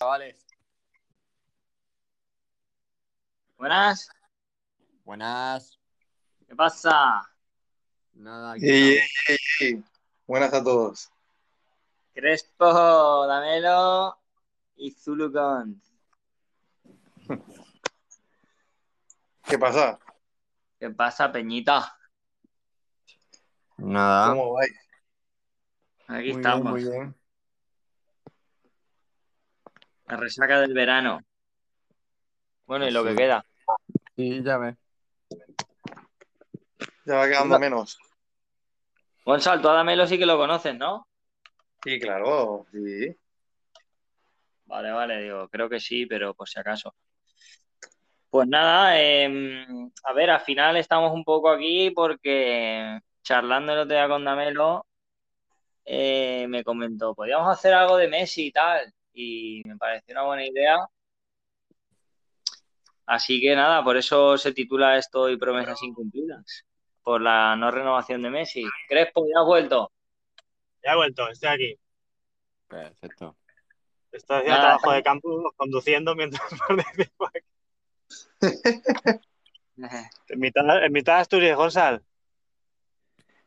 chavales. Buenas. Buenas. ¿Qué pasa? Nada, aquí Ey, estamos. ey, ey, ey. Buenas a todos. Crespo, Damelo y Zulucon. ¿Qué pasa? ¿Qué pasa, Peñita? Nada. ¿Cómo vais? Aquí Muy estamos. bien, muy bien. La resaca del verano. Bueno, y lo que queda. Sí, ya ves. Ya va quedando menos. Gonzalo, tú a Damelo sí que lo conoces, ¿no? Sí, claro, sí. Vale, vale, digo, creo que sí, pero por si acaso. Pues nada, em, a ver, al final estamos un poco aquí porque charlando el otro día con Damelo, eh, me comentó, podríamos hacer algo de Messi y tal, y me pareció una buena idea. Así que nada, por eso se titula esto y promesas incumplidas, por la no renovación de Messi. Crespo, ¿ya has vuelto? Ya he vuelto, estoy aquí. Perfecto. Estoy haciendo Nada. trabajo de campo, conduciendo mientras participo aquí. En mitad, en mitad de Asturias, Gonzalo.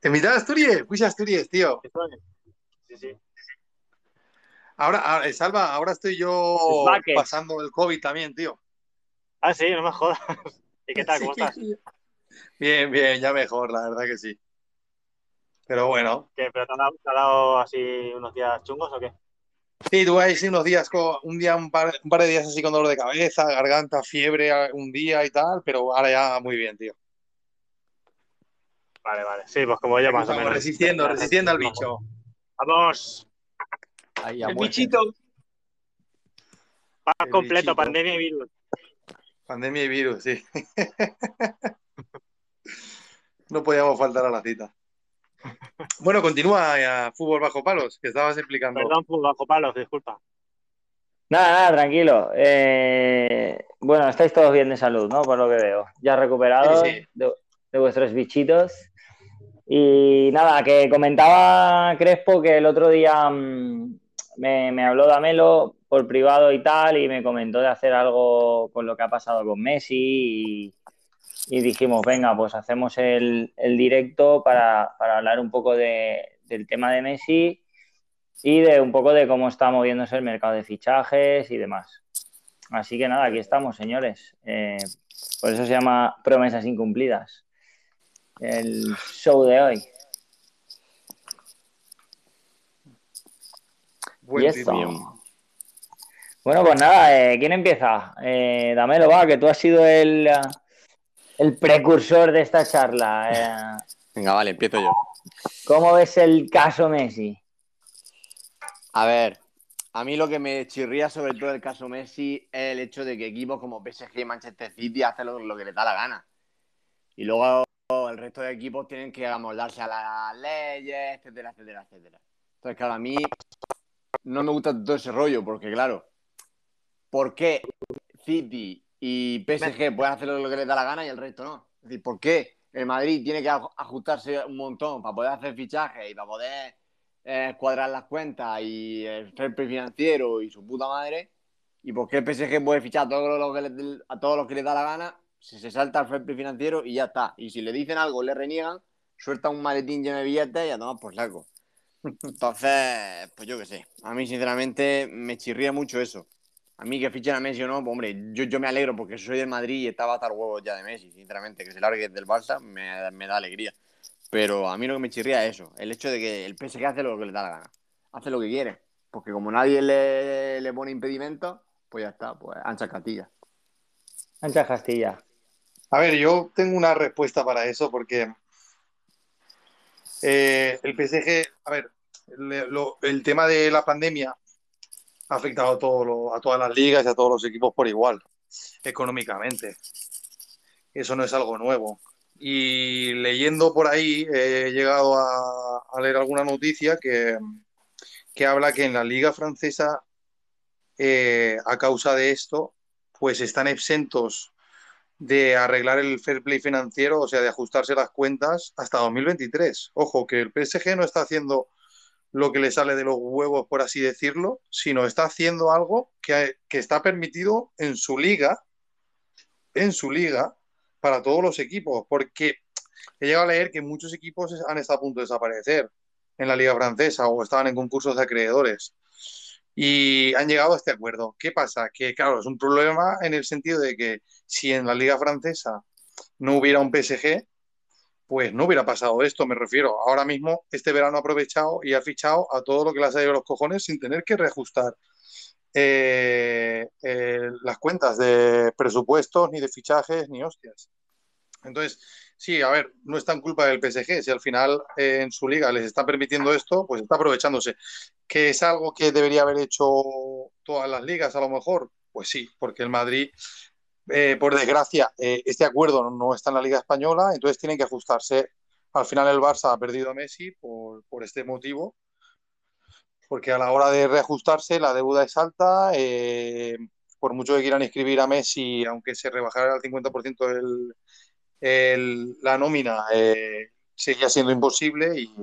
¿En mitad de Asturias? Fuiste a Asturias, tío. Sí, sí. Ahora, ahora, eh, Salva, ahora estoy yo pasando el COVID también, tío. Ah, sí, no me jodas. ¿Y qué tal? ¿Cómo estás? Bien, bien, ya mejor, la verdad que sí. Pero bueno, ¿Qué, ¿Pero te ha, dado, te ha dado así unos días chungos o qué? sí, tuve ahí sí unos días, con, un día, un par, un par de días así con dolor de cabeza, garganta, fiebre un día y tal, pero ahora ya muy bien, tío. Vale, vale. Sí, pues como yo más o menos. resistiendo, resistiendo al bicho. Vamos. Ahí El bichito. El completo, bichito. pandemia y virus. Pandemia y virus, sí. No podíamos faltar a la cita. Bueno, continúa ya, fútbol bajo palos, que estabas explicando. Perdón, pues, bajo palos, disculpa. Nada, nada, tranquilo. Eh, bueno, estáis todos bien de salud, ¿no? Por lo que veo. Ya recuperados Sí, sí. De, de vuestros bichitos. Y nada, que comentaba Crespo que el otro día mm, me, me habló Damelo por privado y tal, y me comentó de hacer algo con lo que ha pasado con Messi. Y, dijimos, venga, pues hacemos el, el directo para, para hablar un poco de- del tema de Messi y de un poco de cómo está moviéndose el mercado de fichajes y demás. Así que nada, aquí estamos, señores. Eh, por eso se llama Promesas Incumplidas. El show de hoy. Buen y. Bueno, pues nada, eh, ¿quién empieza? Eh, Damelo, va, que tú has sido el, el precursor de esta charla. Eh, Venga, vale, empiezo yo. ¿Cómo ves el caso Messi? A ver, a mí lo que me chirría sobre todo el caso Messi es el hecho de que equipos como PSG y Manchester City hacen lo, lo que les da la gana. Y luego el resto de equipos tienen que amoldarse a las leyes, etcétera, etcétera, etcétera. Entonces, claro, a mí no me gusta todo ese rollo, porque claro, ¿por qué City y PSG pueden hacer lo que les da la gana y el resto no? Es decir, ¿por qué el Madrid tiene que aj- ajustarse un montón para poder hacer fichajes y para poder eh, cuadrar las cuentas y el fair play financiero y su puta madre? ¿Y por qué el PSG puede fichar a todo lo que le- a todos los que les da la gana? Si se salta el fair play financiero y ya está. Y si le dicen algo, le reniegan, suelta un maletín lleno de billetes y a tomar por saco. Entonces, pues yo qué sé. A mí, sinceramente, me chirría mucho eso. A mí que fichen a Messi o no, pues, hombre, yo, yo me alegro porque soy del Madrid y estaba hasta el huevo ya de Messi, sinceramente. Que se largue del Barça me, me da alegría. Pero a mí lo que me chirría es eso, el hecho de que el PSG hace lo que le da la gana. Hace lo que quiere. Porque como nadie le, le pone impedimento, pues ya está, pues ancha Castilla. Ancha Castilla. A ver, yo tengo una respuesta para eso porque eh, el PSG, a ver, el tema de la pandemia ha afectado a, todo lo- a todas las ligas y a todos los equipos por igual, económicamente. Eso no es algo nuevo. Y leyendo por ahí, he llegado a, a leer alguna noticia que, que habla que en la liga francesa, eh, a causa de esto, pues están exentos de arreglar el fair play financiero, o sea, de ajustarse las cuentas hasta 2023. Ojo, que el PSG no está haciendo lo que le sale de los huevos, por así decirlo, sino está haciendo algo que, que está permitido en su liga, en su liga, para todos los equipos, porque he llegado a leer que muchos equipos han estado a punto de desaparecer en la liga francesa o estaban en concursos de acreedores y han llegado a este acuerdo. ¿Qué pasa? Que claro, es un problema en el sentido de que si en la liga francesa no hubiera un PSG, pues no hubiera pasado esto, me refiero. Ahora mismo, este verano ha aprovechado y ha fichado a todo lo que le ha salido los cojones sin tener que reajustar eh, eh, las cuentas de presupuestos, ni de fichajes, ni hostias. Entonces, sí, a ver, no es tan culpa del PSG. Si al final eh, en su liga les está permitiendo esto, pues está aprovechándose. ¿Que es algo que debería haber hecho todas las ligas a lo mejor? Pues sí, porque el Madrid, eh, por desgracia, eh, este acuerdo no está en la Liga Española, entonces tienen que ajustarse. Al final el Barça ha perdido a Messi por, por este motivo, porque a la hora de reajustarse la deuda es alta. por mucho que quieran inscribir a Messi, aunque se rebajara al 50% el, la nómina eh, seguía siendo imposible y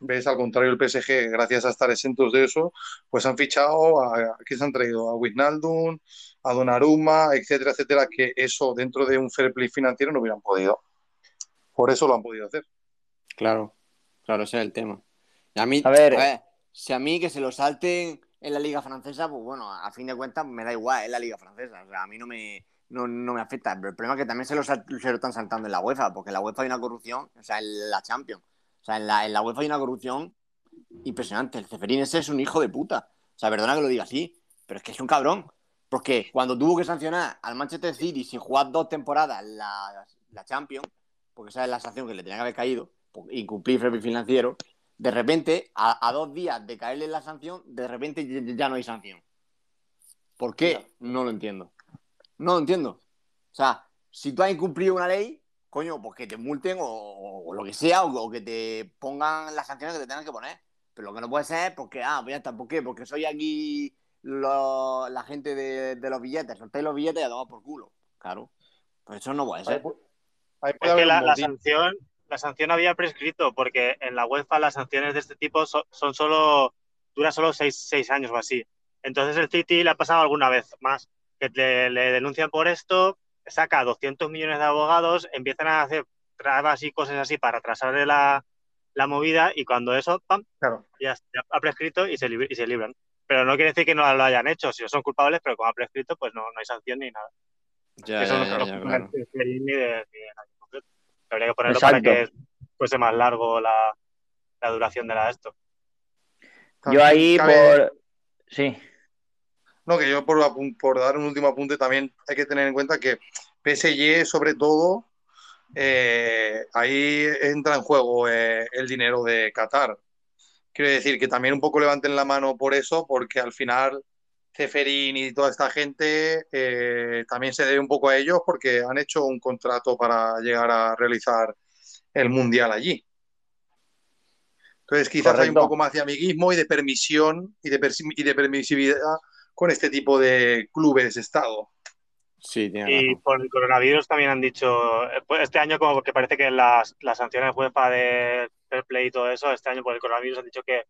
ves al contrario el PSG, gracias a estar exentos de eso, pues han fichado a, ¿qué se han traído? A Wijnaldum, a Donnarumma, etcétera, etcétera, que eso dentro de un fair play financiero no hubieran podido. Por eso lo han podido hacer. Claro, claro, ese es el tema. a mí, a ver, si a mí que se lo salten en la liga francesa, pues bueno, a fin de cuentas me da igual, es la liga francesa. O sea, a mí no me, no, no me afecta. Pero el problema es que también se lo, se lo están saltando en la UEFA, porque en la UEFA hay una corrupción, o sea, en la Champions. O sea, en la, en la UEFA hay una corrupción impresionante. El Ceferín ese es un hijo de puta. O sea, perdona que lo diga así, pero es que es un cabrón. Porque cuando tuvo que sancionar al Manchester City sin jugar dos temporadas la, la Champions, porque esa es la sanción que le tenía que haber caído, incumplir el financiero, de repente, a, a, dos días de caerle la sanción, de repente ya no hay sanción. ¿Por qué? No lo entiendo. No lo entiendo. O sea, si tú has incumplido una ley, coño, pues que te multen o, lo que sea, o, que te pongan las sanciones que te tengan que poner. Pero lo que no puede ser es porque, ah, pues ya está, ¿por qué? Porque soy aquí la gente de, los billetes, soltéis los billetes y a tomar por culo. Claro. Pues eso no puede ser. es que la, sanción, la sanción había prescrito, porque en la UEFA las sanciones de este tipo son, solo, dura solo seis, seis años o así. Entonces el City le ha pasado alguna vez más que le, denuncian por esto, saca 200 millones de abogados, empiezan a hacer trabas y cosas así para atrasarle la, la movida y cuando eso, ¡pam! Claro. Ya, ha prescrito y se, y se libran. Pero no quiere decir que no lo hayan hecho, si son culpables, pero como ha prescrito, pues no, no hay sanción ni nada. Ya, Eso ya, no ya, claro. ni de, de Habría que ponerlo para que fuese más largo la, la duración de la esto. Yo ahí por... Sí. No, que yo por, por dar un último apunte también hay que tener en cuenta que PSG sobre todo eh, ahí entra en juego eh, el dinero de Qatar. Quiero decir que también un poco levanten la mano por eso, porque al final Ceferín y toda esta gente eh, también se debe un poco a ellos porque han hecho un contrato para llegar a realizar el Mundial allí. Entonces quizás hay un poco más de amiguismo y de permisión y de, y de permisividad con este tipo de clubes Estado. Sí, y por el coronavirus también han dicho, eh, pues, este año como que parece que las, las sanciones UEFA de Fair Play y todo eso, este año por el coronavirus han dicho que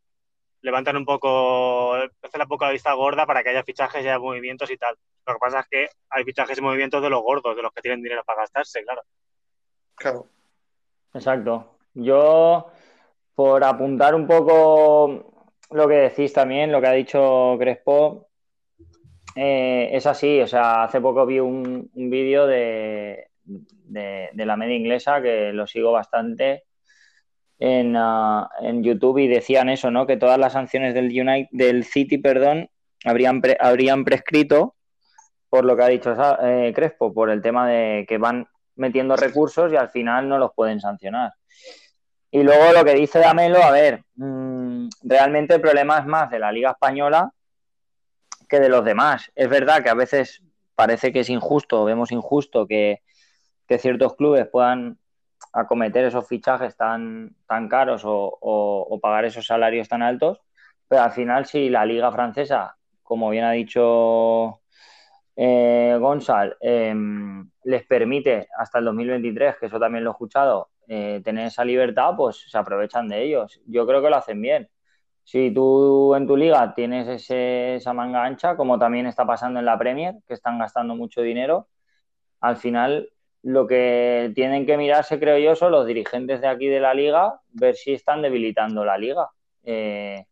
levantan un poco, hacen la poca vista gorda para que haya fichajes y haya movimientos y tal. Lo que pasa es que hay fichajes y movimientos de los gordos, de los que tienen dinero para gastarse, claro. Claro. Exacto. Yo, por apuntar un poco lo que decís también, lo que ha dicho Crespo, eh, es así, o sea, hace poco vi un, vídeo de, la media inglesa que lo sigo bastante ah, en, YouTube y decían eso, ¿no? Que todas las sanciones del, United, del City, perdón, habrían, habrían prescrito por lo que ha dicho eh, Crespo, por el tema de que van metiendo recursos y al final no los pueden sancionar. Y luego lo que dice Damelo, a ver, mm, realmente el problema es más de la Liga Española que de los demás. Es verdad que a veces parece que es injusto, vemos injusto que, ciertos clubes puedan acometer esos fichajes tan, tan caros o, pagar esos salarios tan altos, pero al final si la liga francesa, como bien ha dicho eh, Gonzal, em, les permite hasta el 2023, que eso también lo he escuchado, eh, tener esa libertad, pues se aprovechan de ellos. Yo creo que lo hacen bien Si tú en tu liga tienes esa manga ancha, como también está pasando en la Premier, que están gastando mucho dinero, al final lo que tienen que mirarse, creo yo, son los dirigentes de aquí de la liga, ver si están debilitando la liga. Eh,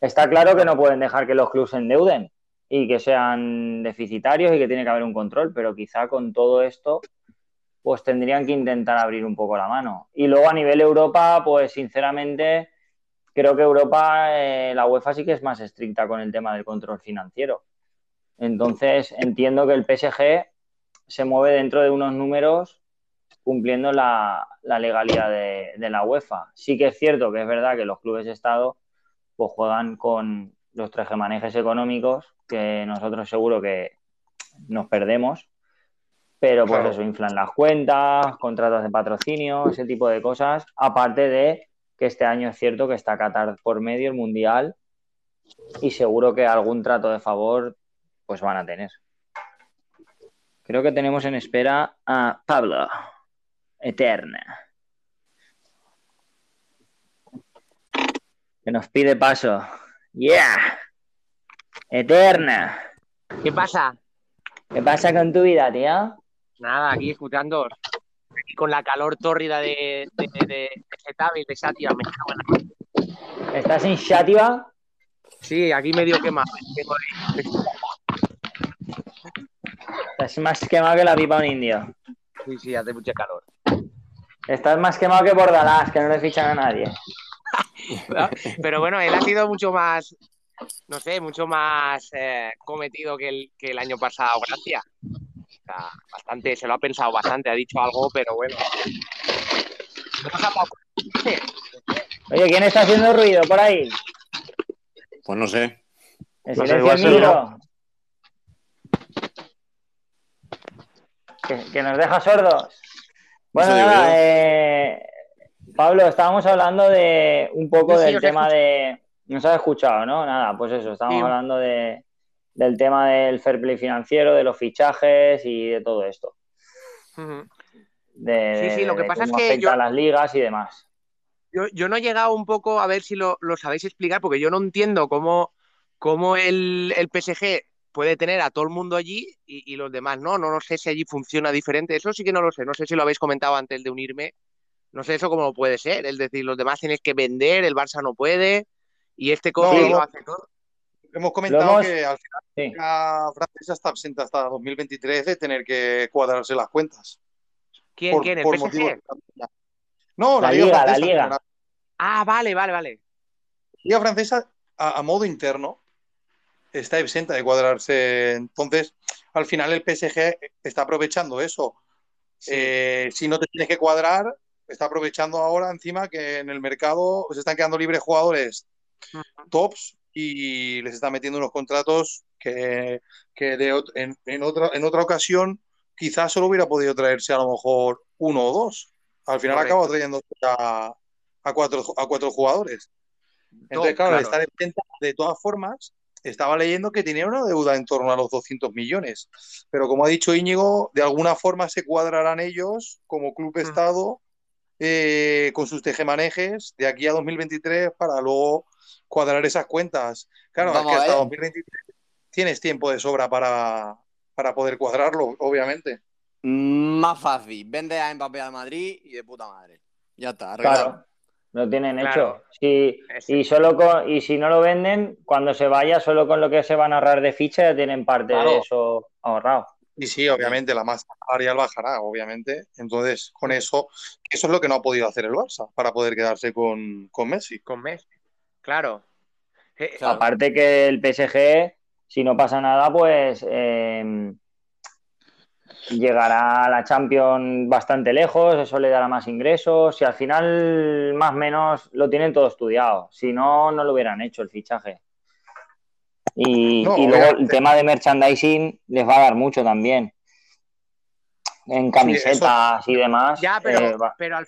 está claro que no pueden dejar que los clubes se endeuden y que sean deficitarios y que tiene que haber un control, pero quizá con todo esto, pues tendrían que intentar abrir un poco la mano. Y luego a nivel Europa, pues sinceramente, creo que Europa, eh, la UEFA sí que es más estricta con el tema del control financiero. Entonces, entiendo que el PSG se mueve dentro de unos números cumpliendo la, legalidad de, la UEFA. Sí que es cierto que es verdad que los clubes de Estado pues juegan con los trejemanejes económicos que nosotros seguro que nos perdemos, pero pues eso inflan las cuentas, contratos de patrocinio, ese tipo de cosas, aparte de que este año es cierto que está Qatar por medio el Mundial y seguro que algún trato de favor pues van a tener. Creo que tenemos en espera a Pablo, Eterna. Que nos pide paso. Yeah. Eterna. ¿Qué pasa? ¿Qué pasa con tu vida, tío? Nada, aquí escuchando. Con la calor tórrida de, de, de, de, de de Sátiva. ¿Estás en Sátiva? Sí, aquí medio quemado. Estás más quemado que la pipa un indio. Sí, sí, hace mucha calor. Estás más quemado que Bordalás, que no le fichan a nadie. Pero bueno, él ha sido mucho más, no sé, mucho más eh, cometido que el, que el año pasado, gracias. Bastante, se lo ha pensado bastante, ha dicho algo, pero bueno. Oye, ¿quién está haciendo ruido por ahí? Pues no sé. El silencio que, nos deja sordos. Bueno, nada, eh, Pablo, estábamos hablando de un poco del tema de. Nos has escuchado, ¿no? Nada, pues eso, estábamos hablando de, del tema del fair play financiero, de los fichajes y de todo esto. sí, sí, lo que pasa es que. Yo... las ligas y demás. Yo, no he llegado un poco a ver si lo, sabéis explicar, porque yo no entiendo cómo, cómo el, el PSG puede tener a todo el mundo allí y, los demás no. No, no sé si allí funciona diferente. Eso sí que no lo sé. No sé si lo habéis comentado antes de unirme. No sé eso cómo puede ser. Es decir, los demás tienes que vender, el Barça no puede y este coche lo hace todo. Hemos comentado que al final la francesa está absente hasta 2023 de tener que cuadrarse las cuentas. ¿Quién? ¿Quién? ¿El PSG? No, la, liga, la liga. Ah, vale, vale, vale. La liga francesa, a modo interno, está exenta de cuadrarse. Entonces, al final el PSG está aprovechando eso. Eh, si no te tienes que cuadrar, está aprovechando ahora encima que en el mercado se están quedando libres jugadores tops y les está metiendo unos contratos que, en, otra, en otra ocasión quizás solo hubiera podido traerse a lo mejor uno o dos. Al final acaba trayendo a, cuatro, a cuatro jugadores. Entonces, claro, claro. estar exenta de todas formas estaba leyendo que tenía una deuda en torno a los 200 millones. Pero como ha dicho Íñigo, de alguna forma se cuadrarán ellos como club mm. Estado eh, con sus tejemanejes de aquí a 2023 para luego cuadrar esas cuentas. Claro, es que hasta 2023 tienes tiempo de sobra para, para poder cuadrarlo, obviamente. Más fácil, vende a Mbappé al Madrid y de puta madre. Ya está, arreglado. Lo tienen hecho. Si, y, solo y si no lo venden, cuando se vaya, solo con lo que se van a ahorrar de ficha ya tienen parte de eso ahorrado. Y sí, obviamente, la masa salarial bajará, obviamente. Entonces, con eso, eso es lo que no ha podido hacer el Barça para poder quedarse con, Messi. Con Messi, claro. Eh, Aparte que el PSG, si no pasa nada, pues eh, llegará a la Champions bastante lejos, eso le dará más ingresos y al final más o menos lo tienen todo estudiado, si no, no lo hubieran hecho el fichaje. Y, luego el tema de merchandising les va a dar mucho también. En camisetas y demás. Ya, pero, eh, pero al,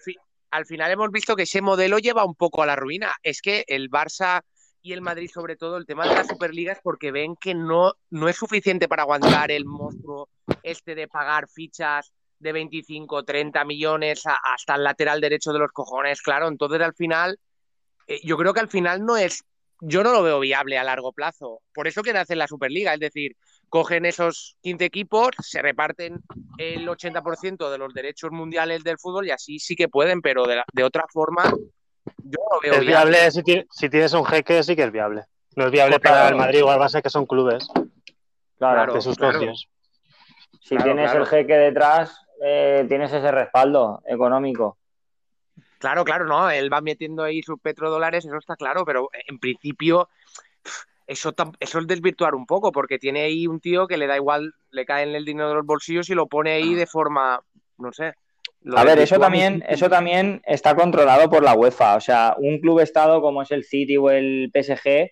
al final hemos visto que ese modelo lleva un poco a la ruina. Es que el Barça y el Madrid, sobre todo, el tema de las Superligas, porque ven que no, no es suficiente para aguantar el monstruo este de pagar fichas de 25, 30 millones hasta el lateral derecho de los cojones, claro. Entonces, al final, eh, yo creo que al final no es yo no lo veo viable a largo plazo. Por eso que nace la Superliga, es decir, cogen esos 15 equipos, se reparten el 80% de los derechos mundiales del fútbol y así sí que pueden, pero de, otra forma yo no lo veo es viable. si, tienes un jeque, sí que es viable. No es viable para el Madrid o el Barça, que son clubes. Claro, de sus socios. Si tienes el jeque detrás, eh, tienes ese respaldo económico. Claro, claro, no, él va metiendo ahí sus petrodólares, eso está claro, pero en principio eso, eso es desvirtuar un poco, porque tiene ahí un tío que le da igual, le cae en el dinero de los bolsillos y lo pone ahí de forma, no sé. A ver, eso también, eso también está controlado por la UEFA. O sea, un club estado como es el City o el PSG,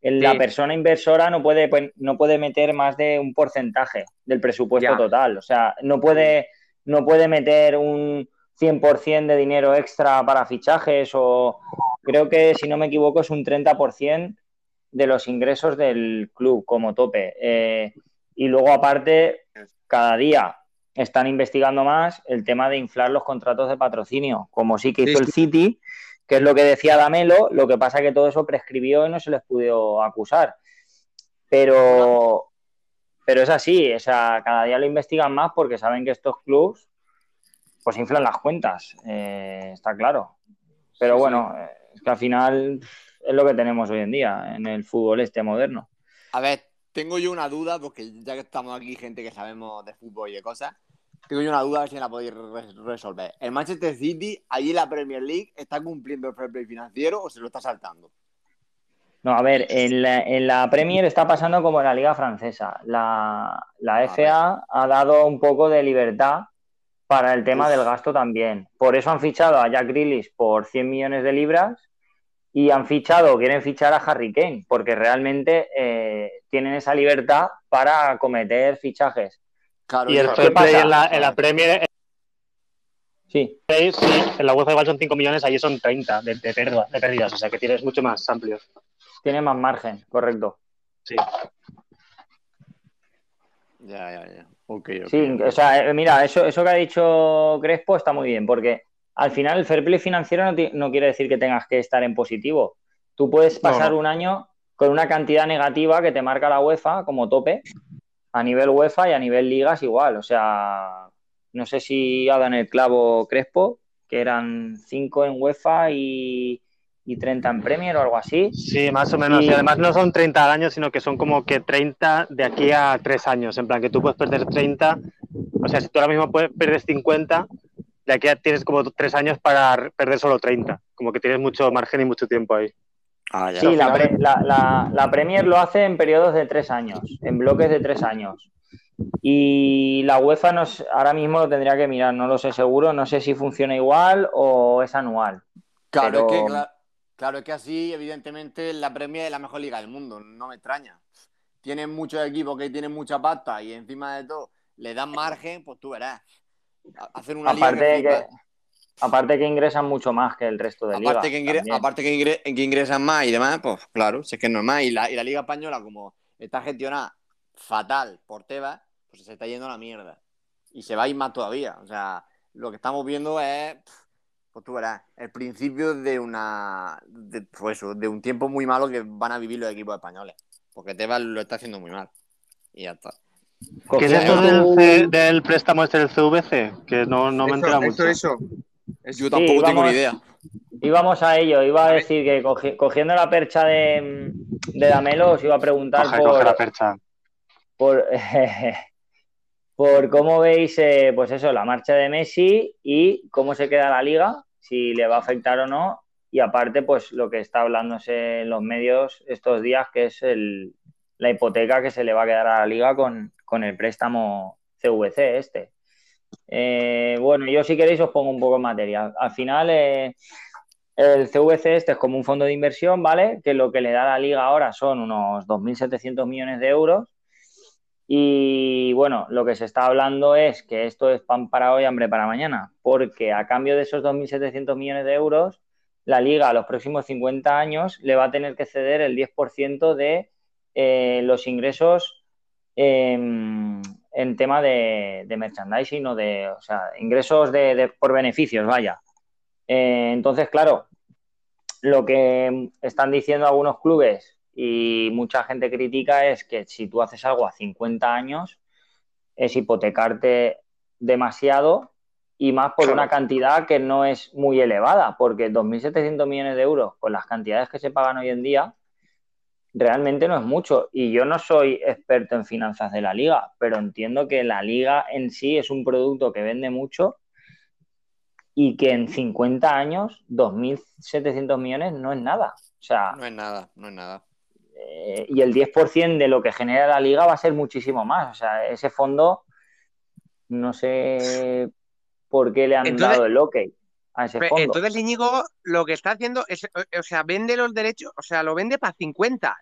la persona inversora no puede, pues, no puede meter más de un porcentaje del presupuesto total. O sea, no puede, no puede meter un 100% de dinero extra para fichajes o creo que, si no me equivoco, es un 30% de los ingresos del club como tope. Eh, y luego, aparte, cada día están investigando más el tema de inflar los contratos de patrocinio, como sí que hizo el City, que es lo que decía Damelo, lo que pasa es que todo eso prescribió y no se les pudo acusar. Pero, pero es así, o sea, cada día lo investigan más porque saben que estos clubs pues inflan las cuentas, eh, está claro. Pero bueno, es que al final es lo que tenemos hoy en día en el fútbol este moderno. A ver, tengo yo una duda, porque ya que estamos aquí gente que sabemos de fútbol y de cosas, tengo yo una duda a ver si la podéis resolver. ¿El Manchester City, allí en la Premier League, está cumpliendo el fair play financiero o se lo está saltando? No, a ver, en la, Premier está pasando como en la Liga Francesa. La, la FA ha dado un poco de libertad para el tema del gasto también. Por eso han fichado a Jack Grealish por 100 millones de libras y han fichado, quieren fichar a Harry Kane, porque realmente eh, tienen esa libertad para cometer fichajes. y el fair play en la, en la, Premier. Sí. sí. En la UEFA igual son 5 millones, allí son 30 de, de, pérdidas, o sea que tienes mucho más amplio. Tiene más margen, correcto. Sí. Ya, ya, ya. Okay, sí, o sea, eh, mira, eso, eso que ha dicho Crespo está muy bien, porque al final el fair play financiero no, quiere decir que tengas que estar en positivo. Tú puedes pasar un año con una cantidad negativa que te marca la UEFA como tope, a nivel UEFA y a nivel ligas igual. O sea, no sé si ha dado en el clavo Crespo, que eran 5 en UEFA y, y 30 en Premier o algo así. Sí, más o menos. Y... además no son 30 al año, sino que son como que 30 de aquí a 3 años. En plan, que tú puedes perder 30. O sea, si tú ahora mismo puedes, perder 50, de aquí tienes como tres años para perder solo 30. Como que tienes mucho margen y mucho tiempo ahí. Ah, sí, la, Premier lo hace en periodos de tres años, en bloques de tres años. Y la UEFA nos, ahora mismo lo tendría que mirar, no lo sé seguro, no sé si funciona igual o es anual. Claro, es que, claro, es que así, evidentemente, la Premier es la mejor liga del mundo, no me extraña. Tienen muchos equipos que tienen mucha pasta y encima de todo le dan margen, pues tú verás hacer una aparte liga que, Aparte que ingresan mucho más que el resto de aparte Que aparte que, ingresan más y demás, pues claro, si es que es normal. Y la, y la Liga Española, como está gestionada fatal por Tebas, pues se está yendo a la mierda. Y se va a ir más todavía. O sea, lo que estamos viendo es, pues tú verás, el principio de una, de, pues eso, de un tiempo muy malo que van a vivir los equipos españoles. Porque Tebas lo está haciendo muy mal. Y ya está. ¿Qué es esto del, préstamo este del CVC? Que no, no me entera mucho. Eso. Yo tampoco tengo ni idea. Íbamos a ello, iba a decir que cogiendo la percha de, de Damelo os iba a preguntar por, la percha. por, por cómo veis eh, pues eso, la marcha de Messi y cómo se queda la liga, si le va a afectar o no, y aparte pues lo que está hablándose en los medios estos días, que es el, la hipoteca que se le va a quedar a la liga con, con el préstamo CVC este. Eh, bueno, yo si queréis os pongo un poco en materia. Al final, eh, el CVC este es como un fondo de inversión, ¿vale? Que lo que le da la liga ahora son unos 2.700 millones de euros. Y bueno, lo que se está hablando es que esto es pan para hoy, hambre para mañana, porque a cambio de esos 2.700 millones de euros, la liga a los próximos 50 años le va a tener que ceder el 10% de eh, los ingresos em, en tema de, merchandising o de, o sea, ingresos de, por beneficios, vaya. Eh, entonces, claro, lo que están diciendo algunos clubes y mucha gente critica es que si tú haces algo a 50 años es hipotecarte demasiado y más por una cantidad que no es muy elevada, porque 2.700 millones de euros con las cantidades que se pagan hoy en día realmente no es mucho. Y yo no soy experto en finanzas de la liga, pero entiendo que la liga en sí es un producto que vende mucho y que en 50 años 2.700 millones no es nada. O sea, no es nada, no es nada. Eh, y el 10% de lo que genera la liga va a ser muchísimo más. O sea, ese fondo, no sé por qué le han dado el ok a ese fondo. Entonces, Íñigo lo que está haciendo es, o sea, vende los derechos, o sea, lo vende para 50.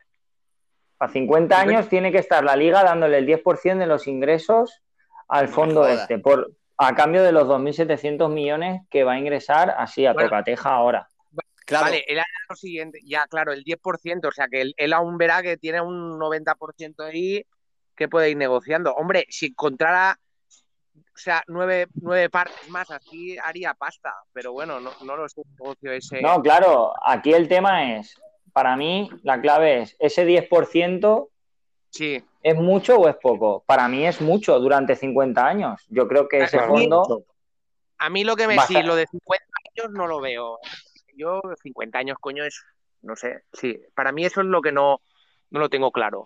Para 50 años tiene que estar la liga dándole el 10% de los ingresos al fondo este, por, a cambio de los 2.700 millones que va a ingresar así a tocateja ahora. Vale, él lo siguiente, ya claro, el 10%, o sea que él, aún verá que tiene un 90% ahí que puede ir negociando. Hombre, si encontrara, o sea, nueve, nueve partes más, así haría pasta, pero bueno, no, no lo sé, negocio ese. No, claro, aquí el tema es, para mí, la clave es, ese 10% sí. ¿es mucho o es poco? Para mí es mucho durante 50 años. Yo creo que ese fondo... A mí lo que me sí, lo de 50 años no lo veo yo 50 años, coño, es, no sé, sí, para mí eso es lo que no, no lo tengo claro.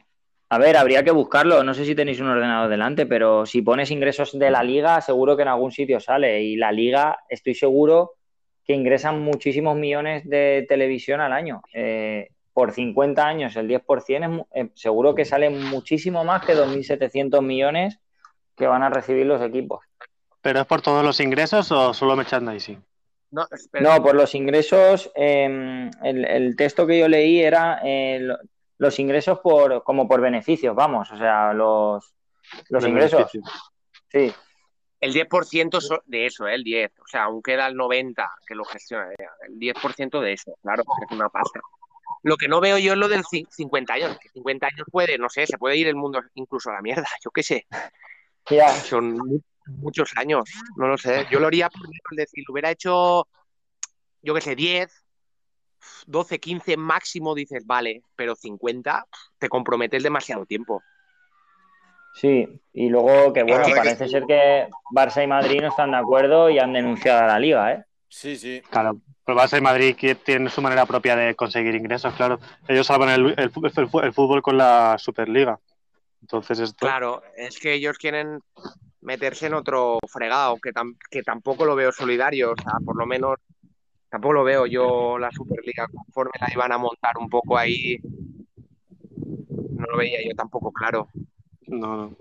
A ver, habría que buscarlo. No sé si tenéis un ordenador delante, pero si pones ingresos de la liga, seguro que en algún sitio sale. Y la liga, estoy seguro que ingresan muchísimos millones de televisión al año. Eh, por 50 años, el 10% es, eh, seguro que sale muchísimo más que 2.700 millones que van a recibir los equipos. ¿Pero es por todos los ingresos o solo merchandising? No, no, por los ingresos, em, el, texto que yo leí era eh, los ingresos por como por beneficios, vamos, o sea, los, los ingresos. Sí. El 10% de eso, ¿eh? el 10. O sea, aún queda el 90% que lo gestiona. El 10% de eso, claro, es una pasta. Lo que no veo yo es lo del 50 años. Que 50 años puede, no sé, se puede ir el mundo incluso a la mierda, yo qué sé. Son muchos años, no lo sé. Yo lo haría por decir, hubiera hecho, yo qué sé, 10, 12, 15 máximo, dices, vale, pero 50 te comprometes demasiado tiempo. Sí, y luego que bueno, parece ser que Barça y Madrid no están de acuerdo y han denunciado a la liga, ¿eh? Sí, sí. Claro, pero Barça y Madrid tienen su manera propia de conseguir ingresos, claro. Ellos salvan el, el, el fútbol con la Superliga. Entonces esto... Claro, es que ellos quieren meterse en otro fregado, que, que tampoco lo veo solidario, o sea, por lo menos tampoco lo veo yo la Superliga conforme la iban a montar un poco ahí, no lo veía yo tampoco claro. No, no.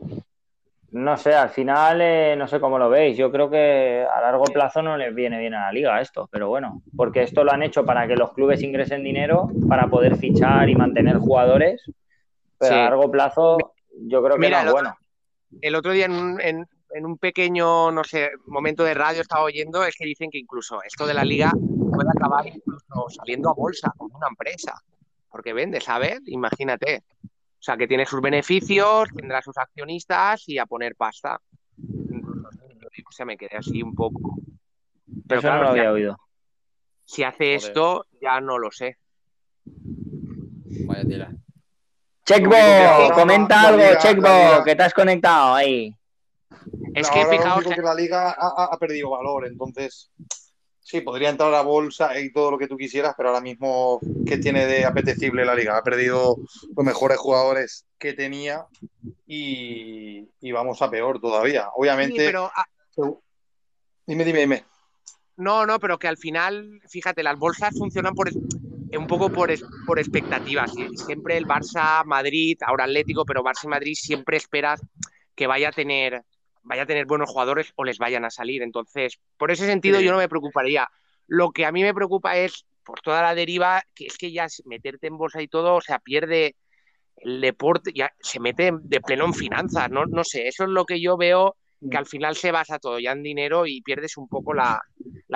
No sé, al final eh, no sé cómo lo veis. Yo creo que a largo plazo no les viene bien a la liga esto, pero bueno, porque esto lo han hecho para que los clubes ingresen dinero, para poder fichar y mantener jugadores, pero a largo plazo yo creo que no es bueno el otro día en un, pequeño, no sé, momento de radio estaba oyendo, es que dicen que incluso esto de la liga puede acabar incluso saliendo a bolsa como una empresa, porque vende, ¿sabes? Imagínate. O sea, que tiene sus beneficios, tendrá sus accionistas y a poner pasta. o sea, me quedé así un poco. Pero Eso no lo había oído. Si hace esto, ya no lo sé. Vaya tira. Checkbo, comenta algo, Checkbo, que te has conectado ahí. Es que fijaos que la liga ha, perdido valor, entonces sí, podría entrar a la bolsa y todo lo que tú quisieras, pero ahora mismo, ¿qué tiene de apetecible la liga? Ha perdido los mejores jugadores que tenía y, vamos a peor todavía. Obviamente. Ah, dime, dime, dime. No, no, pero que al final, fíjate, las bolsas funcionan por un poco por, por expectativas. Siempre el Barça, Madrid, ahora Atlético, pero Barça y Madrid siempre esperas que vaya a tener vaya a tener buenos jugadores o les vayan a salir. Entonces, por ese sentido yo no me preocuparía. Lo que a mí me preocupa es por toda la deriva, que es que ya meterte en bolsa y todo, o sea, pierde el deporte, ya se mete de pleno en finanzas, no, no sé, eso es lo que yo veo que al final se basa todo ya en dinero y pierdes un poco la,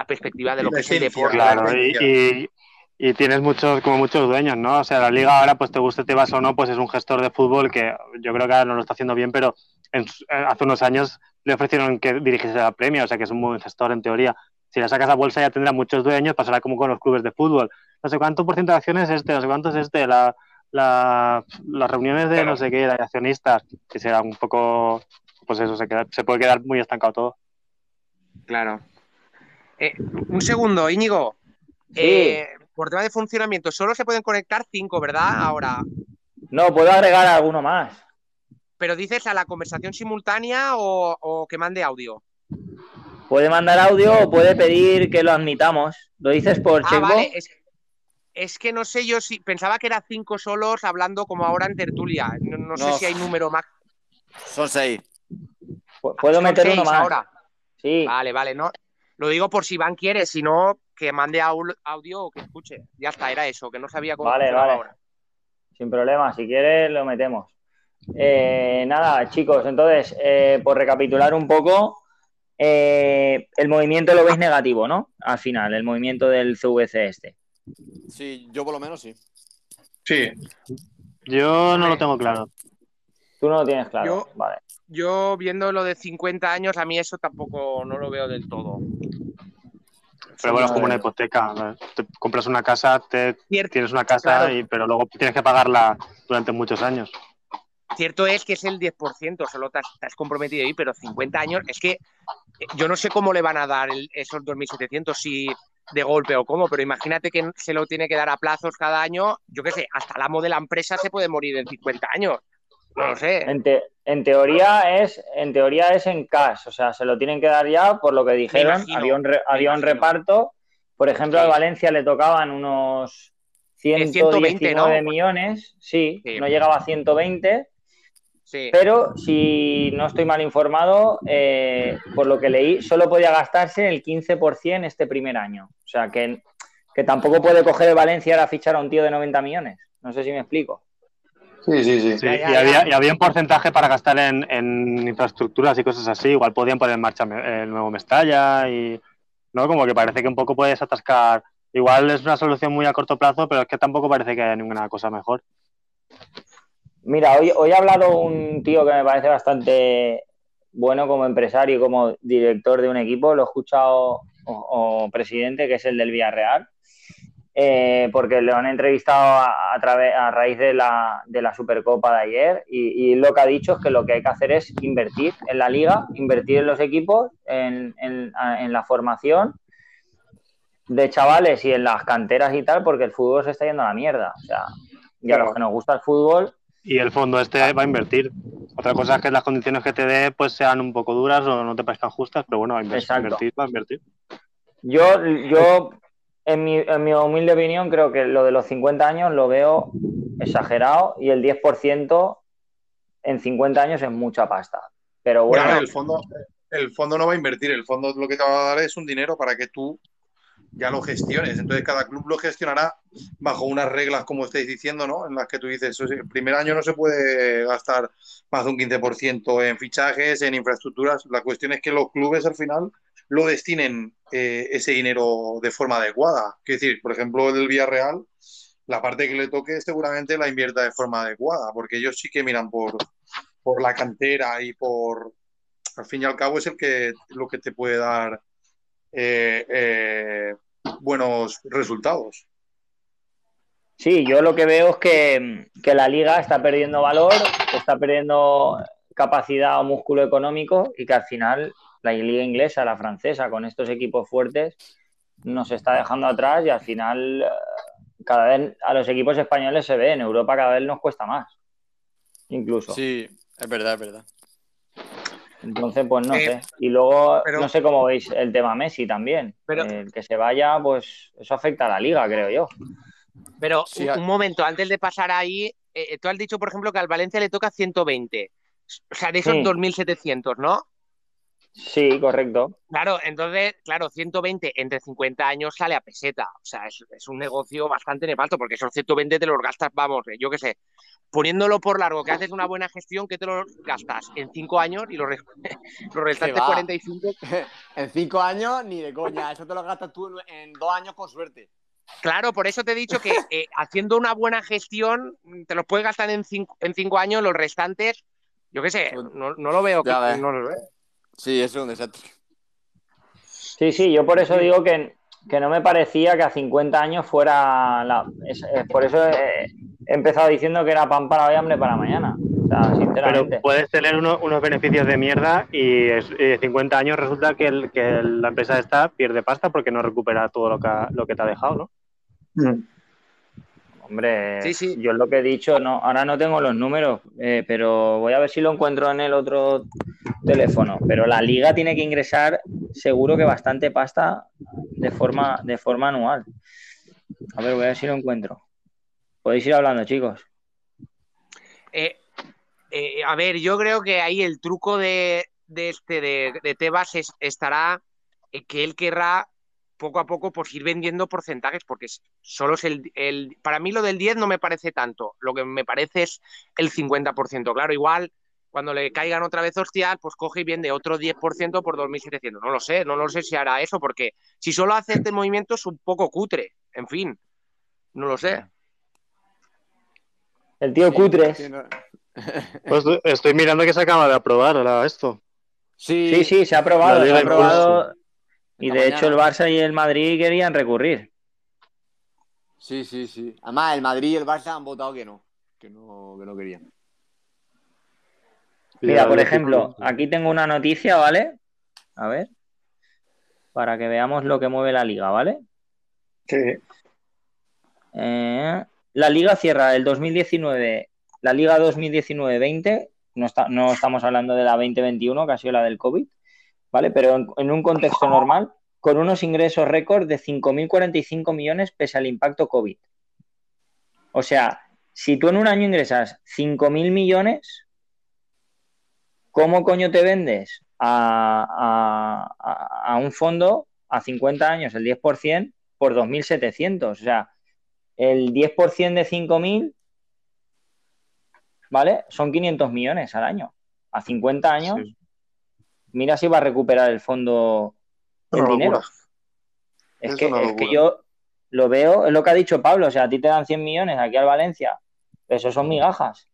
perspectiva de lo que es el deporte. Claro, y, y tienes muchos, como muchos dueños, ¿no? O sea, la liga ahora, pues te guste, te vas o no, pues es un gestor de fútbol que yo creo que ahora no lo está haciendo bien, pero hace unos años le ofrecieron que dirigiese la premia, o sea que es un buen gestor en teoría. Si la sacas a bolsa ya tendrá muchos dueños, pasará como con los clubes de fútbol. No sé cuánto por ciento de acciones es este, no sé cuánto es este, la, las reuniones de no sé qué, de accionistas, que será un poco, pues eso, se, se puede quedar muy estancado todo. Claro. Eh, un segundo, Íñigo. Eh, por tema de funcionamiento, solo se pueden conectar cinco, ¿verdad? Ahora. No, puedo agregar alguno más. ¿Pero dices a la conversación simultánea o, que mande audio? Puede mandar audio o puede pedir que lo admitamos. ¿Lo dices por ah, vale. Es, que no sé yo si pensaba que era cinco solos hablando como ahora en tertulia. No, sé si hay número más. Son seis. Puedo meter uno más. Ahora. Sí. Vale, vale. No, lo digo por si Van quiere, si no, que mande audio o que escuche. Ya está, era eso, que no sabía cómo vale, vale. ahora. Sin problema, si quieres lo metemos. Eh, nada, chicos, entonces, eh, por recapitular un poco, eh, el movimiento lo veis negativo, ¿no? Al final, el movimiento del CVC este. Sí, yo por lo menos sí. Sí. Yo no lo tengo claro. Tú no lo tienes claro, vale. Yo viendo lo de 50 años, a mí eso tampoco no lo veo del todo. Pero bueno, es como una hipoteca. Te compras una casa, te, tienes una casa, y, pero luego tienes que pagarla durante muchos años. Cierto es que es el 10%, solo te has, comprometido ahí, pero 50 años, es que eh, yo no sé cómo le van a dar esos 2.700, si de golpe o cómo, pero imagínate que se lo tiene que dar a plazos cada año, yo qué sé, hasta la amo de la empresa se puede morir en 50 años. No lo sé. En, teoría es, en teoría es en cash, o sea, se lo tienen que dar ya por lo que dijeron. había un, reparto. Por ejemplo, a Valencia le tocaban unos 119 millones, sí, no llegaba a 120. Pero si no estoy mal informado, eh, por lo que leí, solo podía gastarse el 15% este primer año. O sea, que, que tampoco puede coger el Valencia y ahora fichar a un tío de 90 millones. No sé si me explico. Sí, sí, sí. y, había, un porcentaje para gastar en, infraestructuras y cosas así. Igual podían poner en marcha el nuevo Mestalla y. ¿No? Como que parece que un poco puedes atascar. Igual es una solución muy a corto plazo, pero es que tampoco parece que haya ninguna cosa mejor. Mira, hoy, hoy ha hablado un tío que me parece bastante bueno como empresario y como director de un equipo. Lo he escuchado, o presidente, que es el del Villarreal eh, porque lo han entrevistado a, través, a raíz de la, de la Supercopa de ayer y, lo que ha dicho es que lo que hay que hacer es invertir en la liga, invertir en los equipos, en, la formación de chavales y en las canteras y tal, porque el fútbol se está yendo a la mierda. O sea, y a los que nos gusta el fútbol. Y el fondo este va a invertir. Otra cosa es que las condiciones que te dé pues sean un poco duras o no te parezcan justas, pero bueno, va a invertir, va a invertir. Yo, yo en mi, en mi, humilde opinión, creo que lo de los 50 años lo veo exagerado y el 10% en 50 años es mucha pasta. Pero bueno. el, fondo, el fondo no va a invertir, el fondo lo que te va a dar es un dinero para que tú ya lo gestiones. Entonces, cada club lo gestionará bajo unas reglas, como estáis diciendo, ¿no? En las que tú dices, el primer año no se puede gastar más de un 15% en fichajes, en infraestructuras. La cuestión es que los clubes al final lo destinen eh, ese dinero de forma adecuada. Es decir, por ejemplo, el Villarreal, la parte que le toque seguramente la invierta de forma adecuada, porque ellos sí que miran por, por la cantera y por, al fin y al cabo, es el que lo que te puede dar eh, eh, buenos resultados. Sí, yo lo que veo es que, que, la liga está perdiendo valor, está perdiendo capacidad o músculo económico y que al final la liga inglesa, la francesa, con estos equipos fuertes, nos está dejando atrás y al final eh, cada vez a los equipos españoles se ve, en Europa cada vez nos cuesta más, incluso. Sí, es verdad, es verdad. Entonces, pues no sé. Y luego, no sé cómo veis el tema Messi también. Pero, el que se vaya, pues eso afecta a la liga, creo yo. Pero un, momento, antes de pasar ahí, eh, eh, tú has dicho, por ejemplo, que al Valencia le toca 120. O sea, de esos 2.700, ¿no? Sí, correcto. Claro, entonces, claro, 120 entre 50 años sale a peseta. O sea, es, un negocio bastante nefasto porque esos 120 te los gastas, vamos, yo qué sé, poniéndolo por largo, que haces una buena gestión, que te los gastas en 5 años y los, los restantes 45. en 5 años ni de coña, eso te lo gastas tú en 2 años con suerte. Claro, por eso te he dicho que eh, haciendo una buena gestión te los puedes gastar en 5 en cinco años, los restantes, yo qué sé, pues no, lo veo. no lo veo. Sí, es un desastre. Sí, sí, yo por eso digo que, no me parecía que a 50 años fuera la... por eso he, empezado diciendo que era pan para hoy, hambre para mañana. O sea, sinceramente. Pero puedes tener unos beneficios de mierda y, 50 años resulta que, que la empresa esta pierde pasta porque no recupera todo lo que, lo que te ha dejado, ¿no? Mm. Hombre, sí, sí. yo lo que he dicho, no, ahora no tengo los números, eh, pero voy a ver si lo encuentro en el otro teléfono. Pero la liga tiene que ingresar seguro que bastante pasta de forma, de forma anual. A ver, voy a ver si lo encuentro. Podéis ir hablando, chicos. Eh, eh, a ver, yo creo que ahí el truco de, este de, de Tebas estará que él querrá poco a poco pues ir vendiendo porcentajes, porque solo es el, Para mí lo del 10 no me parece tanto, lo que me parece es el 50%. Claro, igual cuando le caigan otra vez hostias, pues coge y vende otro 10% por 2.700. No lo sé, no lo sé si hará eso, porque si solo hace este movimiento es un poco cutre. En fin, no lo sé. El tío cutre. Pues estoy mirando que se acaba de aprobar esto. Sí, sí, sí, se ha aprobado. Se ha aprobado y de hecho el Barça y el Madrid querían recurrir. Sí, sí, sí. Además, el Madrid y el Barça han votado que no, que no, que no querían. Mira, por ejemplo, aquí tengo una noticia, ¿vale? A ver. Para que veamos lo que mueve la liga, ¿vale? Sí. Eh, la liga cierra el 2019, la liga 2019-20, no, no estamos hablando de la 2021, que ha sido la del COVID, ¿vale? Pero en, un contexto normal, con unos ingresos récord de 5.045 millones pese al impacto COVID. O sea, si tú en un año ingresas 5.000 millones, ¿cómo coño te vendes a, a, un fondo a 50 años el 10% por 2.700? O sea, el 10% de 5.000, ¿vale? Son 500 millones al año. A 50 años, mira si va a recuperar el fondo el dinero. Es, que, es que, yo lo veo, es lo que ha dicho Pablo, o sea, a ti te dan 100 millones aquí al Valencia, eso son migajas.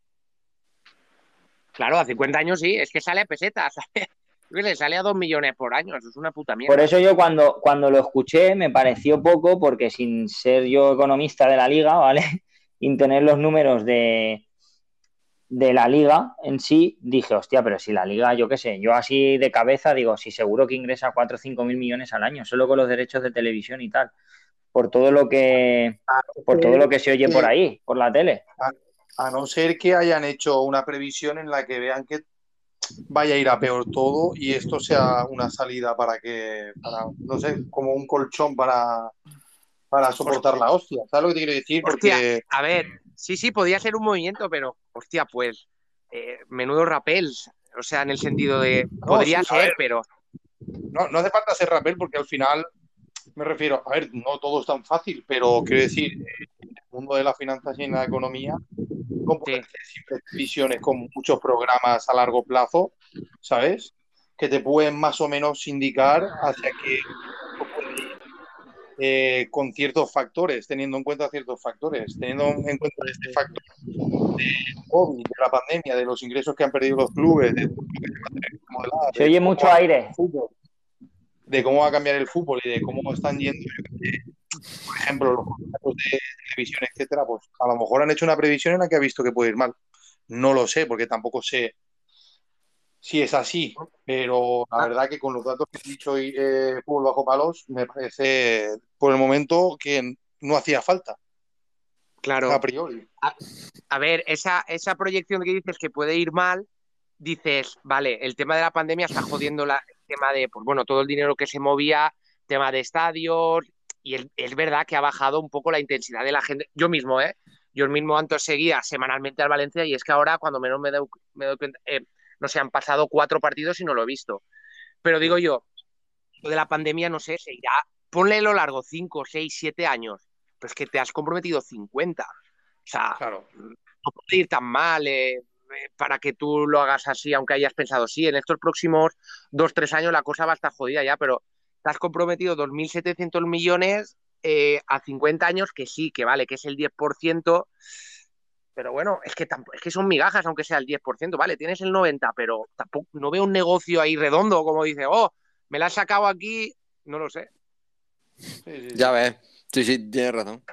Claro, a 50 años sí, es que sale a pesetas, le sale a 2 millones por año, eso es una puta mierda. Por eso yo cuando, cuando lo escuché me pareció poco, porque sin ser yo economista de la liga, ¿vale? Sin tener los números de, de la liga en sí, dije, hostia, pero si la liga, yo qué sé, yo así de cabeza digo, si seguro que ingresa 4 o 5 mil millones al año, solo con los derechos de televisión y tal, por todo lo que, por todo lo que se oye por ahí, por la tele. A, no ser que hayan hecho una previsión en la que vean que vaya a ir a peor todo y esto sea una salida para que, para, no sé, como un colchón para, para soportar la hostia. ¿Sabes lo que te quiero decir? Porque... a ver, Sí, sí, podía ser un movimiento, pero, hostia, pues, eh, menudo rappel. O sea, en el sentido de, podría ser, pero... No, no hace falta ser rappel porque al final, me refiero, a ver, no todo es tan fácil, pero quiero decir, en el mundo de las finanzas y en la economía, con visiones con muchos programas a largo plazo, ¿sabes? Que te pueden más o menos indicar hacia qué eh, con ciertos factores, teniendo en cuenta ciertos factores, teniendo en cuenta este factor de COVID, de la pandemia, de los ingresos que han perdido los clubes, de, se oye mucho aire. de cómo va a cambiar el fútbol y de cómo están yendo, por ejemplo, los contratos de televisión, etcétera, pues a lo mejor han hecho una previsión en la que ha visto que puede ir mal. No lo sé, porque tampoco sé si es así, pero la verdad que con los datos que he dicho hoy, eh, fútbol bajo palos, me parece por el momento que no hacía falta. Claro. A priori. A, ver, esa, esa proyección que dices que puede ir mal, dices, vale, el tema de la pandemia está jodiendo la, el tema de, pues bueno, todo el dinero que se movía, tema de estadios, y es verdad que ha bajado un poco la intensidad de la gente. Yo mismo, ¿eh? Yo mismo antes seguía semanalmente al Valencia y es que ahora cuando menos me doy, me doy cuenta, eh, no se han pasado cuatro partidos y no lo he visto. Pero digo yo, lo de la pandemia, no sé, se irá, ponle lo largo, cinco, seis, siete años, pues que te has comprometido 50. O sea, claro. no puede ir tan mal eh, eh, para que tú lo hagas así, aunque hayas pensado, sí, en estos próximos dos, tres años la cosa va a estar jodida ya, pero has comprometido 2.700 millones eh, a 50 años, que sí, que vale, que es el 10%, pero bueno, es que, es que son migajas, aunque sea el 10%, vale, tienes el 90%, pero tampoco no veo un negocio ahí redondo, como dice, oh, me la has sacado aquí no lo sé. Ya ves, sí, sí, tienes razón.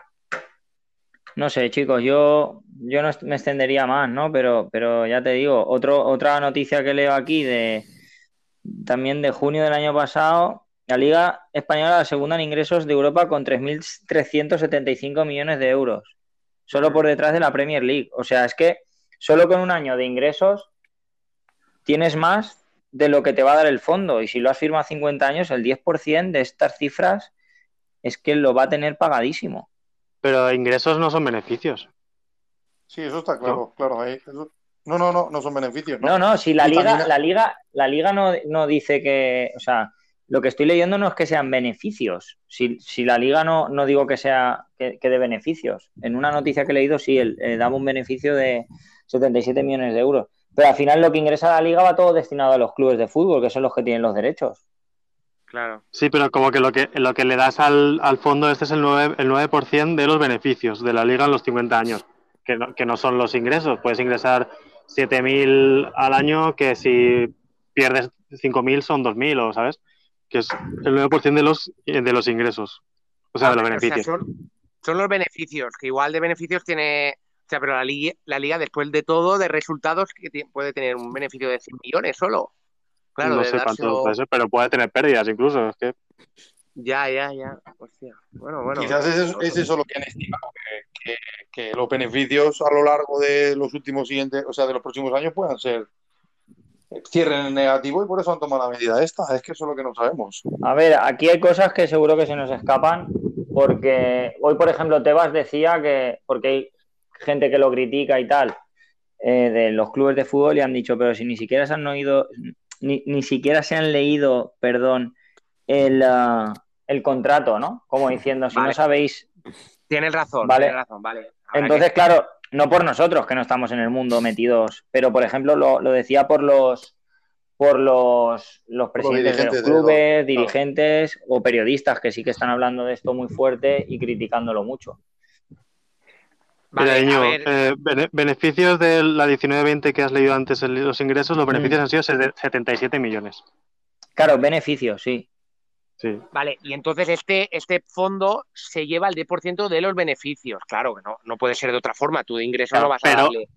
No sé, chicos, yo, yo no me extendería más, ¿no? Pero, pero ya te digo, otro, otra noticia que leo aquí de también de junio del año pasado, la Liga Española la segunda en ingresos de Europa con 3.375 millones de euros, solo por detrás de la Premier League. O sea, es que solo con un año de ingresos tienes más de lo que te va a dar el fondo. Y si lo has firmado a 50 años, el 10% de estas cifras es que lo va a tener pagadísimo. Pero ingresos no son beneficios. Sí, eso está claro, claro. No, no, no, no son beneficios. No, no, si la liga, la liga, la liga no, no, dice que, o sea, lo que estoy leyendo no es que sean beneficios. Si, si la liga no, no digo que sea que, de beneficios. En una noticia que he leído, sí, el, eh, daba un beneficio de 77 millones de euros. Pero al final lo que ingresa a la liga va todo destinado a los clubes de fútbol, que son los que tienen los derechos. Claro. Sí, pero como que lo que, lo que le das al, al fondo este es el 9%, el 9 de los beneficios de la liga en los 50 años, que no, que no son los ingresos. Puedes ingresar 7.000 al año, que si pierdes 5.000 son 2.000, o ¿sabes? Que es el 9% de los, de los ingresos, o sea, de los beneficios. son, los beneficios, que igual de beneficios tiene, o sea, pero la liga, la liga después de todo, de resultados, que puede tener un beneficio de 100 millones solo. Claro, no sé cuánto pero puede tener pérdidas incluso, es que... Ya, ya, ya. Hostia. Bueno, bueno. Quizás es, eso lo que han estimado, que, que, los beneficios a lo largo de los últimos siguientes, o sea, de los próximos años puedan ser cierren en negativo y por eso han tomado la medida esta. Es que eso es lo que no sabemos. A ver, aquí hay cosas que seguro que se nos escapan, porque hoy, por ejemplo, Tebas decía que, porque hay gente que lo critica y tal, eh, de los clubes de fútbol y han dicho, pero si ni siquiera se han oído, ni, ni siquiera se han leído, perdón, el, uh, el contrato, ¿no? Como diciendo, si no sabéis. Tienes razón, vale. Tienes razón, vale. Entonces, claro, no por nosotros que no estamos en el mundo metidos, pero por ejemplo lo, lo decía por los por los, los presidentes de los clubes, dirigentes o periodistas que sí que están hablando de esto muy fuerte y criticándolo mucho. Vale, eh, beneficios de la 19-20 que has leído antes, los ingresos, los beneficios mm. han sido 77 millones. Claro, beneficios, sí. Sí. Vale, y entonces este, este fondo se lleva el 10% de los beneficios. Claro que no, no puede ser de otra forma, tú de ingreso no vas a darle.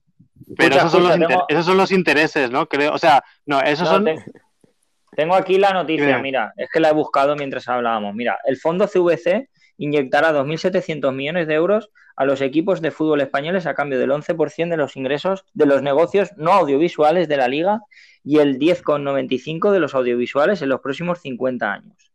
Pero esos, son los esos, son los intereses, ¿no? Creo, o sea, no, esos son. Tengo aquí la noticia, mira, es que la he buscado mientras hablábamos. Mira, el fondo CVC inyectará 2.700 millones de euros a los equipos de fútbol españoles a cambio del 11% de los ingresos de los negocios no audiovisuales de la liga y el 10,95% de los audiovisuales en los próximos 50 años.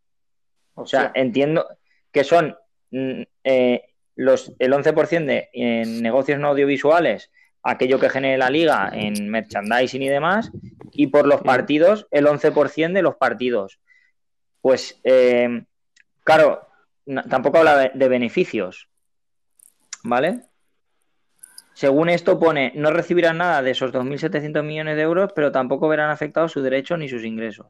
O sea, entiendo que son mm, eh, los, el 11% de en negocios no audiovisuales, aquello que genere la liga en merchandising y demás, y por los partidos, el 11% de los partidos. Pues, eh, claro, tampoco habla de, beneficios, ¿vale? Según esto pone, no recibirán nada de esos 2.700 millones de euros, pero tampoco verán afectados sus derechos ni sus ingresos.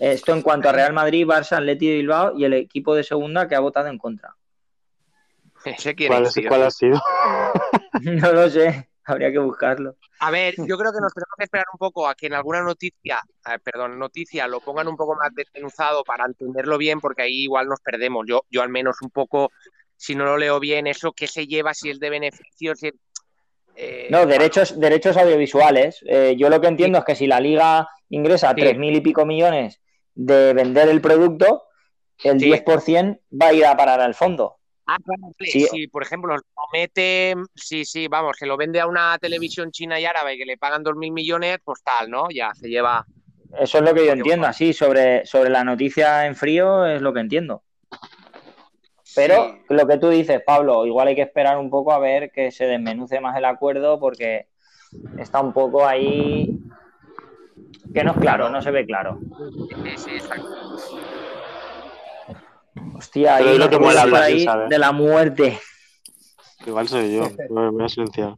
Esto en cuanto a Real Madrid, Barça, Atleti de Bilbao y el equipo de segunda que ha votado en contra. ¿Cuál, ¿Cuál, ha sido? no lo sé, habría que buscarlo. A ver, yo creo que nos tenemos que esperar un poco a que en alguna noticia, eh, perdón, noticia lo pongan un poco más desmenuzado para entenderlo bien, porque ahí igual nos perdemos. Yo, yo al menos un poco, si no lo leo bien, eso que se lleva, si es de beneficios, eh, no, derechos, derechos audiovisuales. Eh, yo lo que entiendo es que si la liga ingresa tres mil y pico millones de vender el producto, el 10% va a ir a parar al fondo. Ah, sí. por ejemplo, lo mete, sí, sí, vamos, que lo vende a una televisión china y árabe y que le pagan dos mil millones, pues tal, ¿no? Ya se lleva. Eso es lo que yo entiendo, así, sobre, sobre la noticia en frío es lo que entiendo. Pero lo que tú dices, Pablo, igual hay que esperar un poco a ver que se desmenuce más el acuerdo porque está un poco ahí que no es claro, no se ve claro. Sí, sí, exacto. Hostia, ahí lo que hablar ahí de la muerte. Igual soy yo, me voy a silenciar.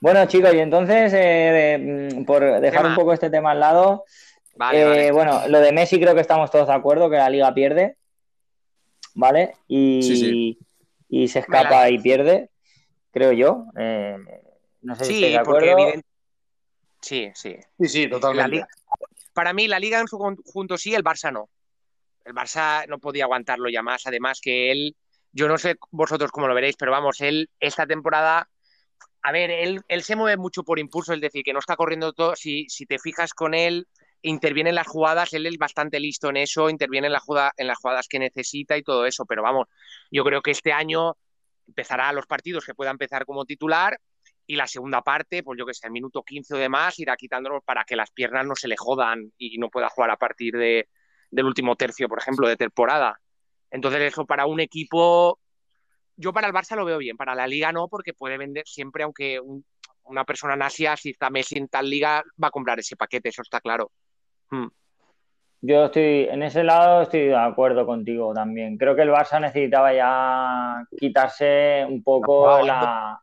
Bueno, chicos, y entonces, eh, mm, por dejar un poco este tema al lado, eh, bueno, lo de Messi creo que estamos todos de acuerdo, que la liga pierde, ¿vale? Y, y se escapa y pierde, creo yo. Eh, no sé si sí, de acuerdo. Sí, sí. Sí, sí, totalmente. para mí, la liga en su conjunto sí, el Barça no. el Barça no podía aguantarlo ya más. Además que él, yo no sé vosotros cómo lo veréis, pero vamos, él esta temporada, a ver, él, él se mueve mucho por impulso, es decir, que no está corriendo todo. Si, si te fijas con él, interviene en las jugadas, él es bastante listo en eso, interviene en, la jugada, en las jugadas que necesita y todo eso, pero vamos, yo creo que este año empezará los partidos que pueda empezar como titular y la segunda parte, pues yo que sé, el minuto 15 o demás, irá quitándolos para que las piernas no se le jodan y no pueda jugar a partir de, del último tercio, por ejemplo, de temporada. Entonces eso para un equipo, yo para el Barça lo veo bien, para la liga no, porque puede vender siempre, aunque una persona en Asia, si está Messi en tal liga, va a comprar ese paquete, eso está claro. Hmm. Yo estoy, en ese lado estoy de acuerdo contigo también. Creo que el Barça necesitaba ya quitarse un poco la,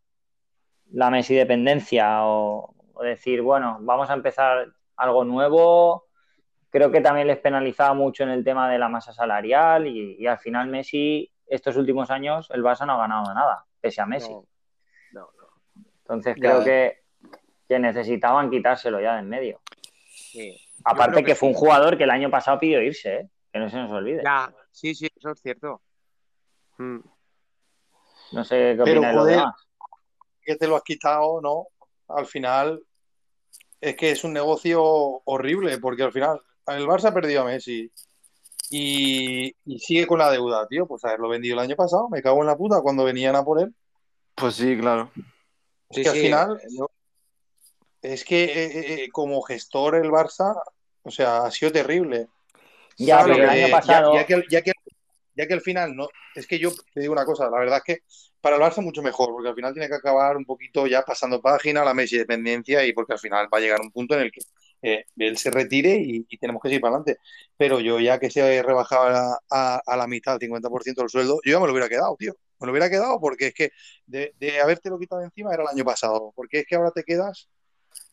la Messi dependencia o, decir, bueno, vamos a empezar algo nuevo. Creo que también les penalizaba mucho en el tema de la masa salarial y, al final Messi, estos últimos años, el Barça no ha ganado nada, pese a Messi. Entonces creo que, que, necesitaban quitárselo ya de en medio. Sí. Aparte que, fue un jugador que el año pasado pidió irse, ¿eh? que no se nos olvide. Ya, sí, sí, eso es cierto. Hmm. No sé qué opinas de lo demás. Que te lo has quitado, ¿no? Al final es que es un negocio horrible, porque al final el Barça ha perdido a Messi y, sigue con la deuda, tío. Pues haberlo vendido el año pasado, me cago en la puta cuando venían a por él. Pues sí, claro. Es que al final, es que eh, eh, eh, como gestor el Barça, o sea, ha sido terrible. Ya, pero el año pasado... Ya, que, ya, que, ya que al final, no, es que yo te digo una cosa, la verdad es que para el Barça mucho mejor, porque al final tiene que acabar un poquito ya pasando página la Messi dependencia y porque al final va a llegar un punto en el que él se retire y, tenemos que seguir para adelante. Pero yo ya que se rebajaba a, a, la mitad, el 50% del sueldo, yo ya me lo hubiera quedado, tío. Me lo hubiera quedado porque es que de, de haberte lo quitado encima era el año pasado. Porque es que ahora te quedas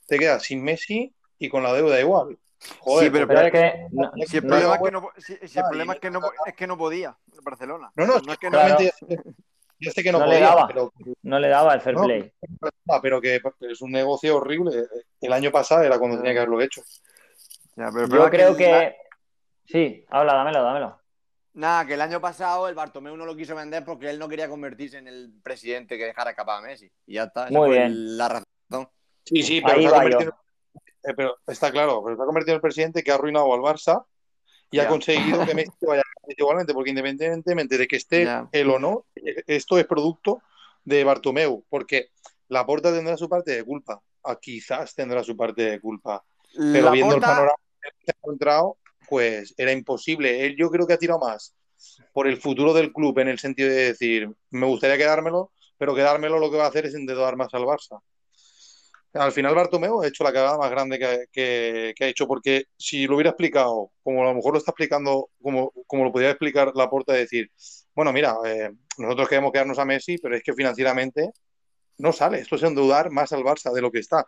te quedas sin Messi y con la deuda igual. Joder, sí, pero, es que si el problema, es, que no, si, el problema es, que no, es que no podía Barcelona. No, no, no es que no, yo sé que no, podía, le daba, pero, no le daba el fair play. Pero que es un negocio horrible. El año pasado era cuando tenía que haberlo hecho. yo creo que... Sí, habla, dámelo, dámelo. Nada, que el año pasado el Bartomeu no lo quiso vender porque él no quería convertirse en el presidente que dejara escapar a Messi. Y ya está. Muy bien. La razón. Sí, sí, pero, eh, pero está claro, pero se ha convertido en el presidente que ha arruinado al Barça y ha conseguido que Messi vaya igualmente, porque independientemente de que esté él o no, esto es producto de Bartomeu, porque la Porta tendrá su parte de culpa, quizás tendrá su parte de culpa, pero viendo el panorama que ha encontrado, pues era imposible. Él yo creo que ha tirado más por el futuro del club en el sentido de decir, me gustaría quedármelo, pero quedármelo lo que va a hacer es endeudar más al Barça. Al final Bartomeu ha hecho la cagada más grande que, ha hecho, porque si lo hubiera explicado, como a lo mejor lo está explicando, como, como lo podría explicar la puerta de decir, bueno, mira, eh, nosotros queremos quedarnos a Messi, pero es que financieramente no sale, esto es endeudar más al Barça de lo que está.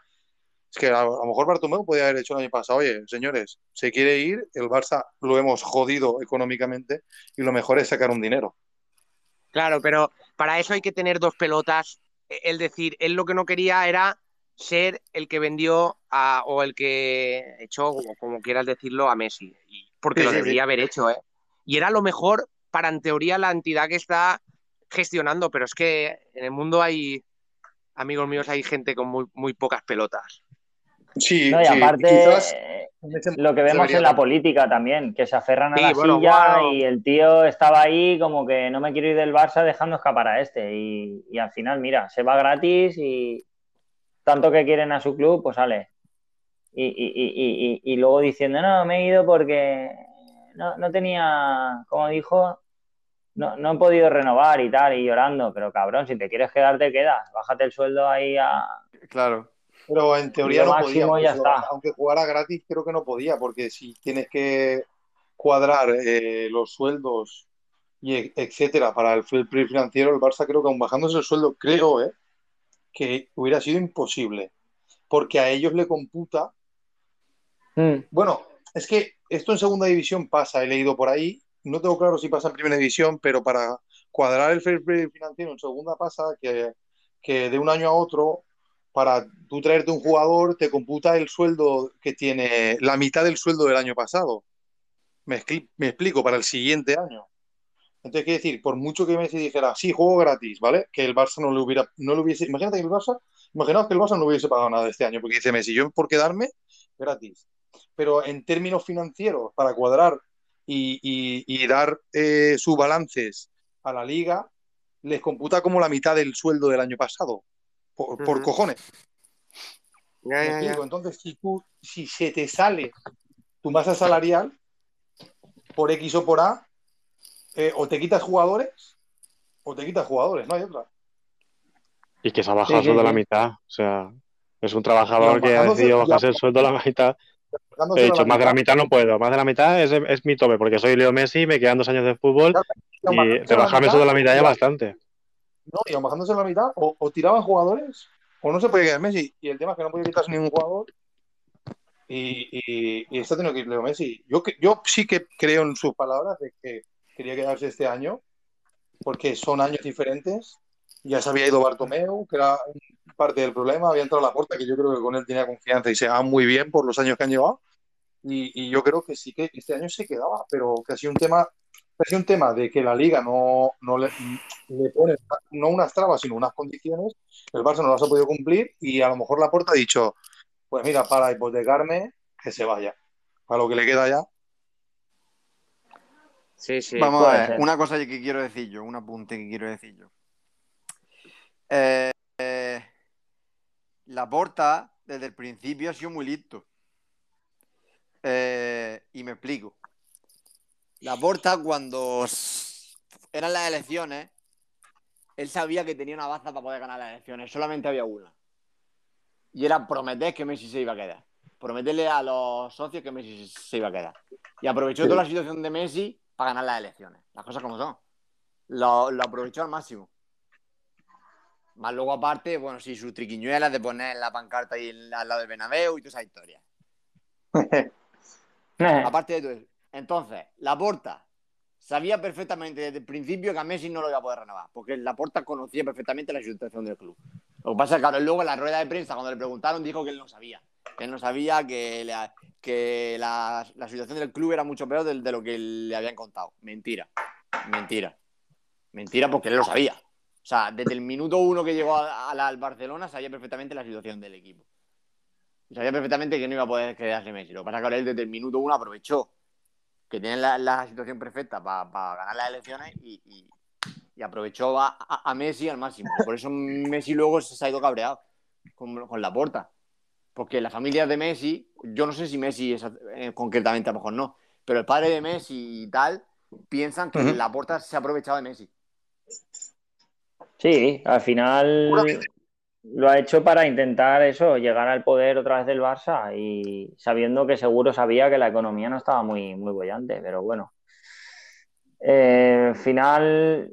Es que a, lo mejor Bartomeu podría haber hecho el año pasado, oye, señores, se quiere ir, el Barça lo hemos jodido económicamente y lo mejor es sacar un dinero. Claro, pero para eso hay que tener dos pelotas. El decir, él lo que no quería era ser el que vendió a, o el que echó, como, quieras decirlo, a Messi. Porque lo debería haber hecho, ¿eh? Y era lo mejor para, en teoría, la entidad que está gestionando, pero es que en el mundo hay, amigos míos, hay gente con muy, muy pocas pelotas. Sí, y aparte, lo que vemos en la política también, que se aferran a la silla y el tío estaba ahí como que no me quiero ir del Barça dejando escapar a este. Y, y al final, mira, se va gratis y, tanto que quieren a su club, pues sale. Y, luego diciendo, no, me he ido porque no, tenía, como dijo, no, no, he podido renovar y tal, y llorando, pero cabrón, si te quieres quedar, te quedas, bájate el sueldo ahí a... Claro. Pero en teoría no podía, aunque jugara gratis, creo que no podía, porque si tienes que cuadrar eh, los sueldos y etcétera para el financiero, el Barça creo que aún bajándose el sueldo, creo, ¿eh? Que hubiera sido imposible, porque a ellos le computa. Hmm. Bueno, es que esto en segunda división pasa, he leído por ahí, no tengo claro si pasa en primera división, pero para cuadrar el fair play financiero en segunda pasa que, que de un año a otro, para tú traerte un jugador, te computa el sueldo que tiene, la mitad del sueldo del año pasado. Me, me explico, para el siguiente año. Entonces, quiere decir, por mucho que Messi dijera, sí, juego gratis, ¿vale? Que el Barça no le hubiera, no le hubiese, imagínate que el Barça, imaginaos que el Barça no hubiese pagado nada este año, porque dice Messi, yo por quedarme, gratis. Pero en términos financieros, para cuadrar y, dar eh, sus balances a la liga, les computa como la mitad del sueldo del año pasado, por, cojones. Entonces, si, tú, si se te sale tu masa salarial por X o por A, eh, o te quitas jugadores o te quitas jugadores, no hay otra. Y que se ha bajado el sueldo a la mitad. O sea, es un trabajador que ha decidido bajarse el sueldo a la mitad. He dicho, más de la mitad no puedo. Más de la mitad es, mi tope, porque soy Leo Messi, me quedan dos años de fútbol y te bajarme el sueldo a la mitad ya bastante. No, y bajándose a la mitad, o, tiraban jugadores, o no se puede quedar Messi. Y el tema es que no puede quitarse ningún jugador. Y, y, está teniendo que ir Leo Messi. Yo, yo sí que creo en sus palabras de que quería quedarse este año, porque son años diferentes. Ya se había ido Bartomeu, que era parte del problema, había entrado a la puerta, que yo creo que con él tenía confianza y se va muy bien por los años que han llevado. Y, yo creo que sí que este año se quedaba, pero que ha sido un tema, ha sido un tema de que la liga no, no le, le, pone no unas trabas, sino unas condiciones, el Barça no las ha podido cumplir y a lo mejor la puerta ha dicho, pues mira, para hipotecarme, que se vaya. Para lo que le queda ya, Sí, sí. Vamos a ver, una cosa que quiero decir yo, un apunte que quiero decir yo. Eh, la porta, desde el principio, ha sido muy listo. Eh, y me explico. La porta, cuando eran las elecciones, él sabía que tenía una baza para poder ganar las elecciones. Solamente había una. Y era prometer que Messi se iba a quedar. Prometerle a los socios que Messi se iba a quedar. Y aprovechó toda la situación de Messi para ganar las elecciones. Las cosas como son. Lo, aprovechó al máximo. Más luego, aparte, bueno, sí, sus triquiñuelas de poner la pancarta ahí al lado del Benabeu y toda esa historia. aparte de todo eso. Entonces, la porta sabía perfectamente desde el principio que a Messi no lo iba a poder renovar, porque la porta conocía perfectamente la situación del club. Lo que pasa es que luego en la rueda de prensa, cuando le preguntaron, dijo que él no sabía. Él no sabía que, que la, situación del club era mucho peor de, lo que le habían contado. Mentira. Mentira. Mentira porque él lo sabía. O sea, desde el minuto uno que llegó al Barcelona sabía perfectamente la situación del equipo. sabía perfectamente que no iba a poder quedarse Messi. Lo que pasa es que él desde el minuto uno aprovechó que tiene la, situación perfecta para ganar las elecciones y, aprovechó a, Messi al máximo. Por eso Messi luego se ha ido cabreado con, con la porta. Porque la familia de Messi, yo no sé si Messi es, eh, concretamente a lo mejor no, pero el padre de Messi y tal piensan que la puerta se ha aprovechado de Messi. Sí, al final lo ha hecho para intentar eso, llegar al poder otra vez del Barça y sabiendo que seguro sabía que la economía no estaba muy, muy bollante, pero bueno. Eh, al final,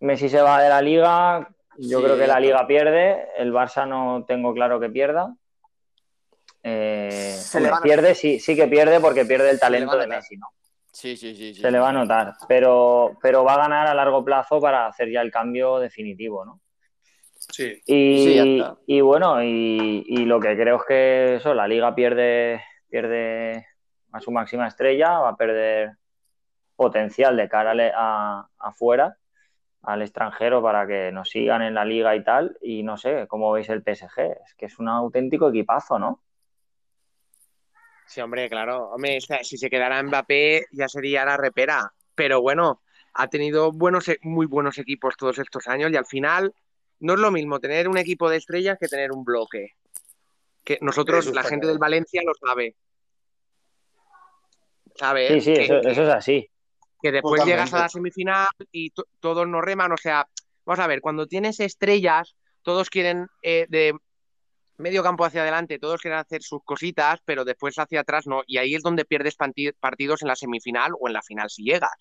Messi se va de la liga, yo creo que la liga pierde, el Barça no tengo claro que pierda. Eh, se le pierde, sí, sí que pierde porque pierde el talento de Messi, ¿no? Sí, sí, sí, Se le va a notar, pero, pero va a ganar a largo plazo para hacer ya el cambio definitivo, ¿no? Sí. Y, bueno, y, lo que creo es que eso, la liga pierde, pierde a su máxima estrella, va a perder potencial de cara a, afuera, al extranjero, para que nos sigan en la liga y tal. Y no sé, ¿cómo veis el PSG? Es que es un auténtico equipazo, ¿no? Sí, hombre, claro. Hombre, si se quedara Mbappé ya sería la repera. Pero bueno, ha tenido buenos, e, muy buenos equipos todos estos años y al final no es lo mismo tener un equipo de estrellas que tener un bloque. Que nosotros, la gente del Valencia lo sabe. ¿Sabes? Sí, sí, eso, es así. Que después llegas a la semifinal y todos nos reman. O sea, vamos a ver, cuando tienes estrellas, todos quieren eh, de medio campo hacia adelante, todos quieren hacer sus cositas, pero después hacia atrás no. Y ahí es donde pierdes partidos en la semifinal o en la final si llegas.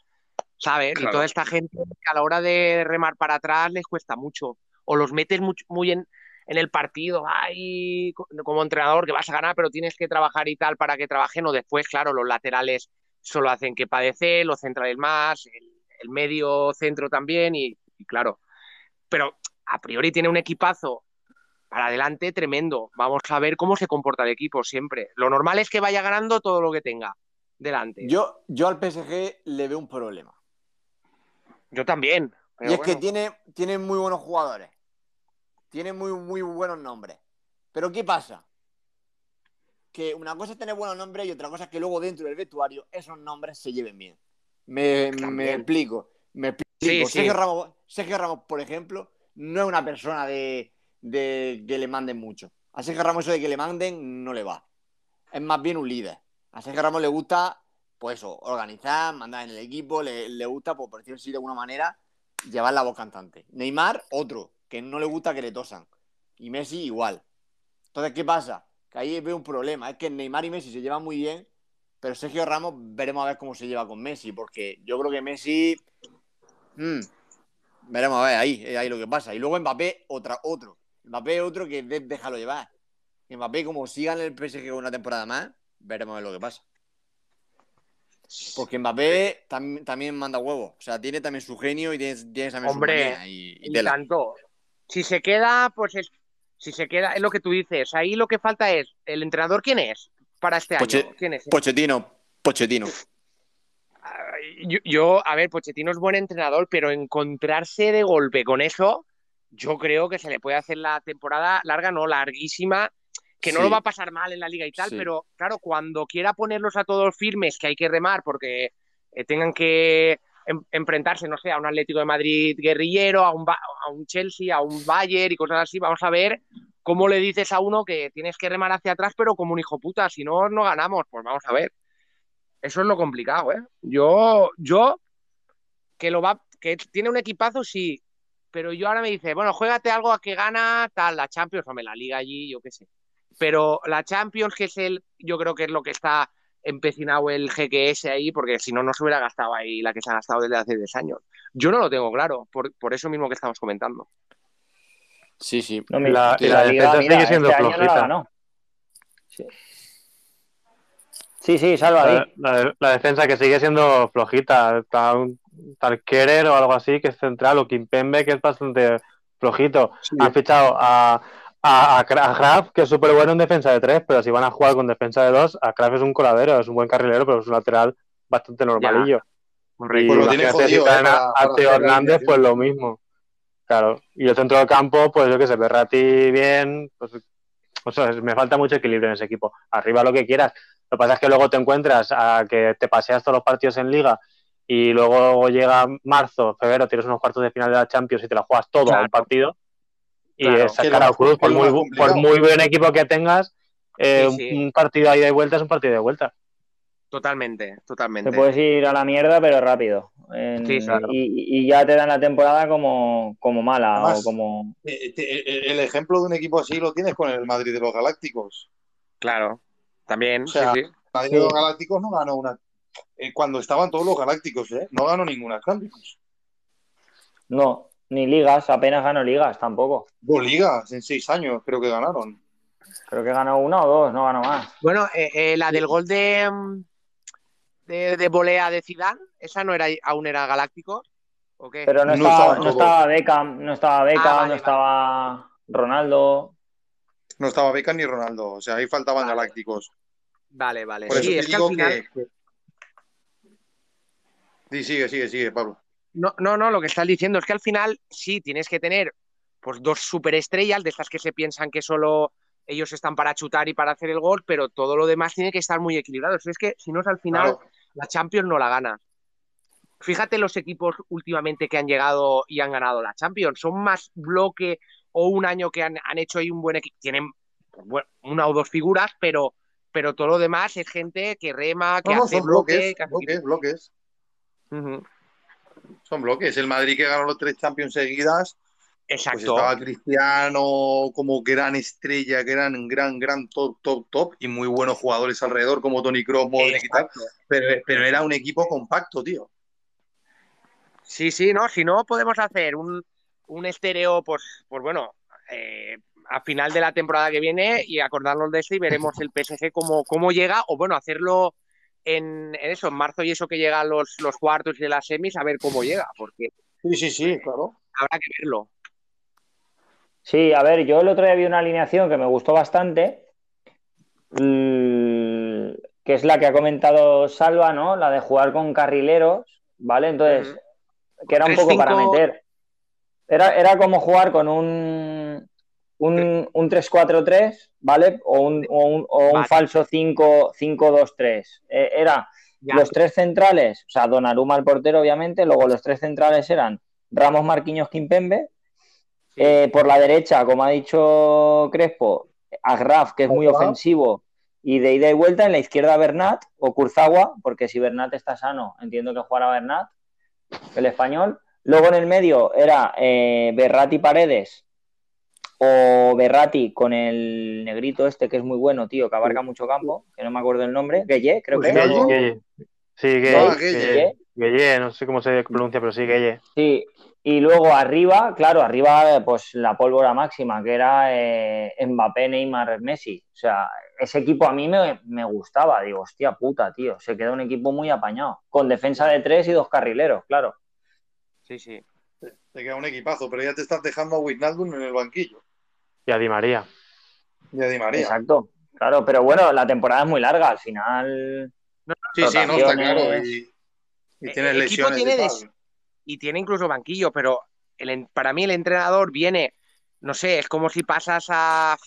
¿Sabes? Y toda esta gente a la hora de remar para atrás les cuesta mucho. O los metes muy, en, el partido, ay, como entrenador que vas a ganar, pero tienes que trabajar y tal para que trabajen. O después, claro, los laterales solo hacen que padece, los centrales más, el, medio centro también, y claro. Pero a priori tiene un equipazo para adelante tremendo. Vamos a ver cómo se comporta el equipo siempre. Lo normal es que vaya ganando todo lo que tenga. delante. Yo, yo al PSG le veo un problema. Yo también. y es que tiene, tiene muy buenos jugadores. Tiene muy, muy buenos nombres. Pero ¿qué pasa? Que una cosa es tener buenos nombres y otra cosa es que luego dentro del vestuario esos nombres se lleven bien. Me, me explico. Me explico. Sergio, Ramos, Ramos, por ejemplo, no es una persona de, de que le manden mucho. A Sergio Ramos eso de que le manden no le va. Es más bien un líder. A Sergio Ramos le gusta, pues eso, organizar, mandar en el equipo, le, gusta, pues, por decirlo así de alguna manera, llevar la voz cantante. Neymar, otro, que no le gusta que le tosan. Y Messi igual. Entonces, ¿qué pasa? Que ahí veo un problema. Es que Neymar y Messi se llevan muy bien, pero Sergio Ramos veremos a ver cómo se lleva con Messi, porque yo creo que Messi... Hmm, veremos a ver, ahí, ahí lo que pasa. Y luego Mbappé, otra, otro. Mbappé otro que déjalo llevar. Mbappé, como siga en el PSG una temporada más, veremos ver lo que pasa. Porque Mbappé también manda huevos. O sea, tiene también su genio y tiene, también Hombre, su y, y, tanto. Si se queda, pues es, si se queda, es lo que tú dices. Ahí lo que falta es, ¿el entrenador quién es para este año? ¿Quién es? Pochettino. Pochettino. Yo, yo, a ver, Pochettino es buen entrenador, pero encontrarse de golpe con eso, yo creo que se le puede hacer la temporada larga, no larguísima, que no lo va a pasar mal en la liga y tal, pero claro, cuando quiera ponerlos a todos firmes, que hay que remar porque eh, tengan que em, enfrentarse, no sé, a un Atlético de Madrid guerrillero, a un, a un Chelsea, a un Bayern y cosas así, vamos a ver cómo le dices a uno que tienes que remar hacia atrás, pero como un hijo puta, si no, no ganamos, pues vamos a ver. Eso es lo complicado, ¿eh? Yo, yo, que lo va, que tiene un equipazo, sí, pero yo ahora me dice, bueno, juégate algo a que gana tal, la Champions, o me la liga allí, yo qué sé. Pero la Champions, que es el, yo creo que es lo que está empecinado el GQS ahí, porque si no, no se hubiera gastado ahí la que se ha gastado desde hace 10 años. Yo no lo tengo claro, por, eso mismo que estamos comentando. Sí, sí. la, defensa sigue siendo este flojita. sí. sí, salva ahí. La, defensa que sigue siendo flojita. Está un tal Kerer o algo así, que es central, o Kimpembe, que es bastante flojito. Han fichado a, a, a, que es súper bueno en defensa de tres, pero si van a jugar con defensa de dos, a Kraft es un coladero, es un buen carrilero, pero es un lateral bastante normalillo. Y pues lo tiene jodido, eh, a, Teo Hernández, pues lo mismo. Claro, y el centro del campo, pues yo que sé, Berrati bien, pues o sea, me falta mucho equilibrio en ese equipo. Arriba lo que quieras. Lo que pasa es que luego te encuentras a que te paseas todos los partidos en liga y luego llega marzo, febrero, tienes unos cuartos de final de la Champions y te la juegas todo al partido y sacar a Cruz, por muy, por muy, buen equipo que tengas, eh, un partido ahí de vuelta es un partido de vuelta. Totalmente, totalmente. Te puedes ir a la mierda, pero rápido. y, ya te dan la temporada como, como mala o como. Eh, eh, el ejemplo de un equipo así lo tienes con el Madrid de los Galácticos. Claro, también. O el Madrid de los Galácticos no ganó una. Cuando estaban todos los Galácticos, ¿eh? No ganó ninguna Champions. No, ni ligas, apenas ganó ligas tampoco. Dos ligas en seis años, creo que ganaron. Creo que ganó una o dos, no ganó más. Bueno, eh, eh, la del gol de, mm, de, de, volea de Zidane, esa no era aún era galáctico. ¿o qué? Pero no, estaba, no estaba Beckham, no estaba Beckham, ah, no estaba Ronaldo. No estaba Beckham ni Ronaldo, o sea, ahí faltaban galácticos. Vale, vale. sí, es que al final... Sí, sigue, sigue, sigue, Pablo. No, no, no, lo que estás diciendo es que al final sí tienes que tener pues dos superestrellas de estas que se piensan que solo ellos están para chutar y para hacer el gol, pero todo lo demás tiene que estar muy equilibrado. es que si no es al final, la Champions no la gana. Fíjate los equipos últimamente que han llegado y han ganado la Champions. Son más bloque o un año que han, hecho ahí un buen equipo. Tienen pues, una o dos figuras, pero, pero todo lo demás es gente que rema, que hace bloques, bloques, bloques son bloques. El Madrid que ganó los tres Champions seguidas. Pues Exacto. estaba Cristiano como gran estrella, gran, gran, gran top, top, top y muy buenos jugadores alrededor como Tony Kroos, Modric y tal. Pero, era un equipo compacto, tío. Sí, sí, no. Si no, podemos hacer un, un estéreo, pues, pues bueno, eh, a final de la temporada que viene y acordarnos de eso y veremos el PSG cómo, cómo llega, o bueno, hacerlo en, eso, en marzo y eso que llegan los, los cuartos y las semis, a ver cómo llega, porque... Sí, sí, sí, claro. Habrá que verlo. Sí, a ver, yo el otro día vi una alineación que me gustó bastante, mm, que es la que ha comentado Salva, ¿no? La de jugar con carrileros, ¿vale? Entonces, que era un poco para meter. Era, era como jugar con un, un, un 3-4-3, ¿vale? O un, o un, o un falso 5-2-3. Eh, era los tres centrales, o sea, Donnarumma el portero, obviamente, luego los tres centrales eran Ramos, Marquinhos, Kimpembe. Eh, por la derecha, como ha dicho Crespo, Agraf, que es muy ofensivo, y de ida y vuelta en la izquierda Bernat o Kurzawa, porque si Bernat está sano, entiendo que jugará Bernat, el español. Luego en el medio era eh, Berrati Paredes o Berrati con el negrito este que es muy bueno, tío, que abarca mucho campo, que no me acuerdo el nombre, Gueye, creo que es. Sí, Gueye. no sé cómo se pronuncia, pero sí, Gueye. Sí, y luego arriba, claro, arriba pues la pólvora máxima, que era eh, Mbappé, Neymar, Messi. O sea, ese equipo a mí me, gustaba. Digo, hostia puta, tío. Se quedó un equipo muy apañado. Con defensa de tres y dos carrileros, claro. Sí, sí. Te queda un equipazo, pero ya te estás dejando a Wijnaldum en el banquillo. Y a Di María. Y a Di María. Exacto. Claro, pero bueno, la temporada es muy larga. Al final. Sí, sí, no, está claro. Y, y tienes lesiones. y tal y tiene incluso banquillo, pero el, para mí el entrenador viene, no sé, es como si pasas a,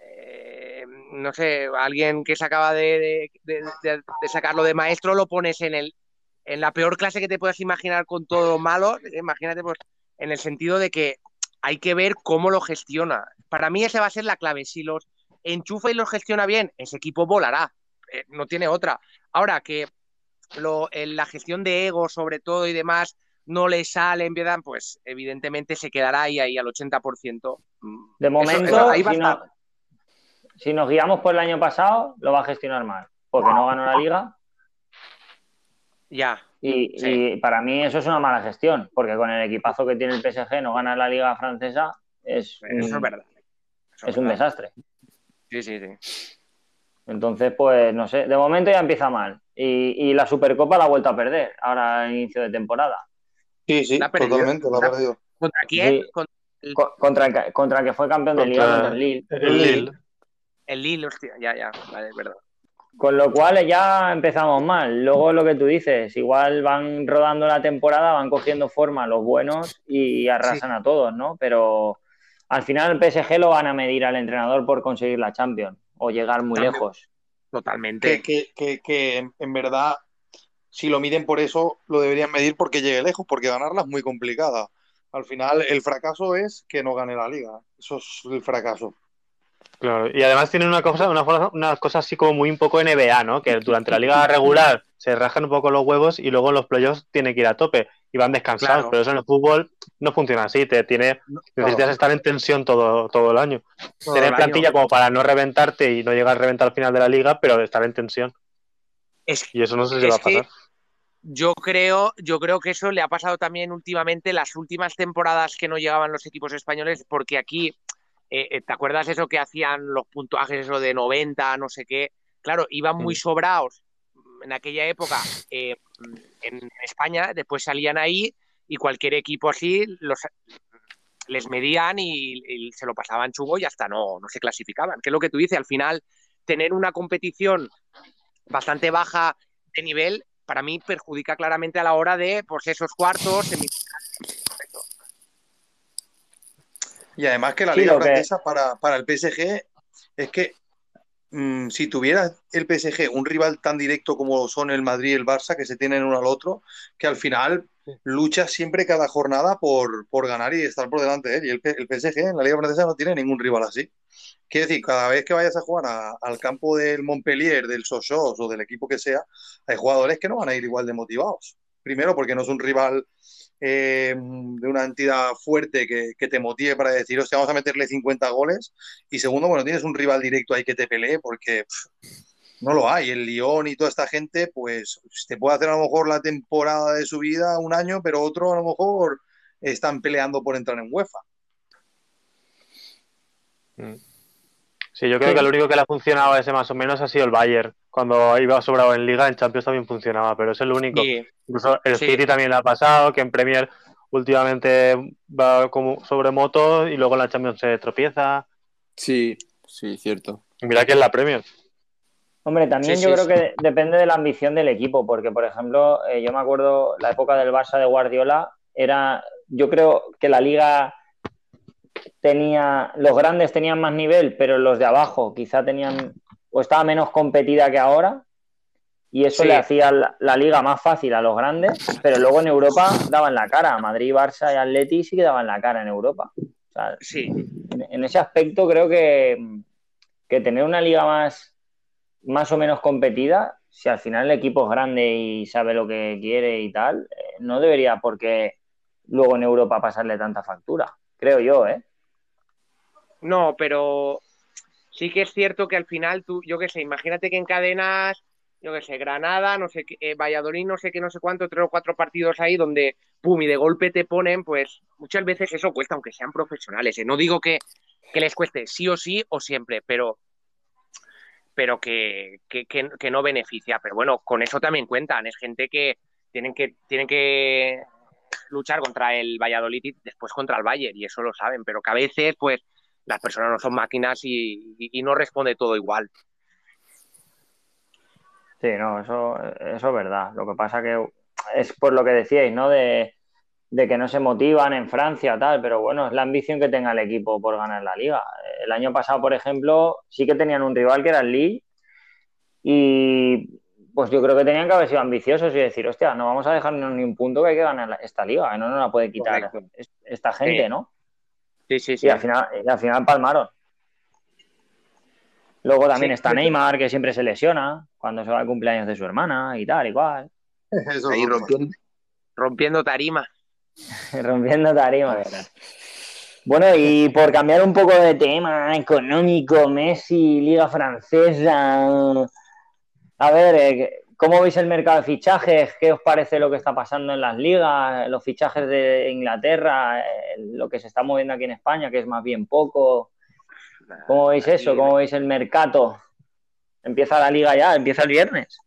eh, no sé, alguien que se acaba de, sacarlo de maestro, lo pones en, el, en la peor clase que te puedas imaginar con todo lo malo, imagínate, pues, en el sentido de que hay que ver cómo lo gestiona. Para mí esa va a ser la clave. Si los enchufa y los gestiona bien, ese equipo volará. Eh, no tiene otra. Ahora que lo, la gestión de ego, sobre todo y demás, no le sale, empiezan, pues evidentemente se quedará ahí, ahí al 80%. De momento, si, nos guiamos por el año pasado, lo va a gestionar mal, porque no ganó la liga. Ya. Y, para mí eso es una mala gestión, porque con el equipazo que tiene el PSG no ganar la liga francesa es, eso es verdad. es, un desastre. Sí, sí, sí. Entonces, pues no sé, de momento ya empieza mal. Y, la Supercopa la ha vuelto a perder ahora a inicio de temporada. Sí, sí, totalmente, la ha perdido. ¿Contra quién? Contra, el... que fue campeón de Liga, contra el Lille. El Lille. El Lille, hostia, ya, ya, vale, perdón. Con lo cual ya empezamos mal. Luego lo que tú dices, igual van rodando la temporada, van cogiendo forma los buenos y arrasan a todos, ¿no? Pero al final el PSG lo van a medir al entrenador por conseguir la Champions o llegar muy lejos. Totalmente. Que, que, que, en verdad, si lo miden por eso, lo deberían medir porque llegue lejos, porque ganarla es muy complicada. Al final, el fracaso es que no gane la liga. Eso es el fracaso. Claro, y además tienen una cosa, una, una cosa así como muy un poco NBA, ¿no? Que durante la liga regular se rajan un poco los huevos y luego en los playoffs tiene que ir a tope y van descansados. Pero eso en el fútbol no funciona así. Te tiene, necesitas estar en tensión todo, todo el año. Tener plantilla como para no reventarte y no llegar a reventar al final de la liga, pero estar en tensión. y eso no sé si va a pasar. Yo creo, yo creo que eso le ha pasado también últimamente las últimas temporadas que no llegaban los equipos españoles, porque aquí, eh, eh, ¿te acuerdas eso que hacían los puntuajes, eso de 90, no sé qué? Claro, iban muy mm. sobrados en aquella época eh, en España, después salían ahí y cualquier equipo así los, les medían y, se lo pasaban chugo y hasta no, no se clasificaban. Que es lo que tú dices, al final, tener una competición bastante baja de nivel, para mí perjudica claramente a la hora de pues, esos cuartos, Y además que la liga francesa para, para el PSG es que Mm, si tuviera el PSG un rival tan directo como son el Madrid y el Barça, que se tienen uno al otro, que al final lucha siempre cada jornada por, por ganar y estar por delante de él. Y el, el, PSG en la Liga Francesa no tiene ningún rival así. Quiere decir, cada vez que vayas a jugar al campo del Montpellier, del Sochaux o del equipo que sea, hay jugadores que no van a ir igual de motivados. Primero, porque no es un rival eh, de una entidad fuerte que, te motive para decir, hostia, vamos a meterle 50 goles. Y segundo, bueno, tienes un rival directo ahí que te pelee porque no lo hay. El Lyon y toda esta gente, pues te puede hacer a lo mejor la temporada de su vida un año, pero otro a lo mejor están peleando por entrar en UEFA. Mm. Sí, yo creo que lo único que le ha funcionado a ese más o menos ha sido el Bayern. Cuando iba sobrado en Liga, en Champions también funcionaba, pero es el único. Incluso el City también le ha pasado, que en Premier últimamente va como sobre moto y luego en la Champions se tropieza. Sí, sí, cierto. mira que es la Premier. Hombre, también Sí, yo sí, creo sí. que depende de la ambición del equipo, porque por ejemplo, eh, yo me acuerdo la época del Barça de Guardiola, era, yo creo que la liga tenía, los grandes tenían más nivel, pero los de abajo quizá tenían, o estaba menos competida que ahora, y eso Sí. le hacía la, la liga más fácil a los grandes, pero luego en Europa daban la cara, Madrid, Barça y Atleti sí que daban la cara en Europa. O sea, Sí, en, en ese aspecto creo que, que tener una liga más, más o menos competida, si al final el equipo es grande y sabe lo que quiere y tal, eh, no debería por qué luego en Europa pasarle tanta factura, creo yo, ¿eh? No, pero sí que es cierto que al final tú, yo qué sé, imagínate que encadenas, yo qué sé, Granada, no sé qué, eh, Valladolid, no sé qué, no sé cuánto, tres o cuatro partidos ahí donde, pum, y de golpe te ponen, pues muchas veces eso cuesta, aunque sean profesionales. ¿eh? No digo que, que les cueste sí o sí o siempre, pero pero que, que, que, que no beneficia. Pero bueno, con eso también cuentan. Es gente que tienen que, tienen que luchar contra el Valladolid y después contra el Bayern, y eso lo saben, pero que a veces, pues, las personas no son máquinas y, no responde todo igual. Sí, no, eso, eso es verdad. Lo que pasa que es por lo que decíais, ¿no? De, de, que no se motivan en Francia, tal, pero bueno, es la ambición que tenga el equipo por ganar la liga. El año pasado, por ejemplo, sí que tenían un rival que era el Lille y pues yo creo que tenían que haber sido ambiciosos y decir, hostia, no vamos a dejarnos ni un punto que hay que ganar esta liga, que no nos la puede quitar Correcto. esta gente, sí. ¿no? Sí, sí, sí. Y al final, y al final palmaron. Luego también Sí. está Neymar, que siempre se lesiona cuando se va al cumpleaños de su hermana y tal, igual. Eso Ahí rompiendo, rompiendo tarima. Rompiendo tarimas. Bueno, y por cambiar un poco de tema económico, Messi, Liga Francesa. A ver, eh, ¿cómo veis el mercado de fichajes? ¿Qué os parece lo que está pasando en las ligas? Los fichajes de Inglaterra, eh, lo que se está moviendo aquí en España, que es más bien poco. ¿Cómo veis eso? ¿Cómo veis el mercado? Empieza la liga ya, empieza el viernes.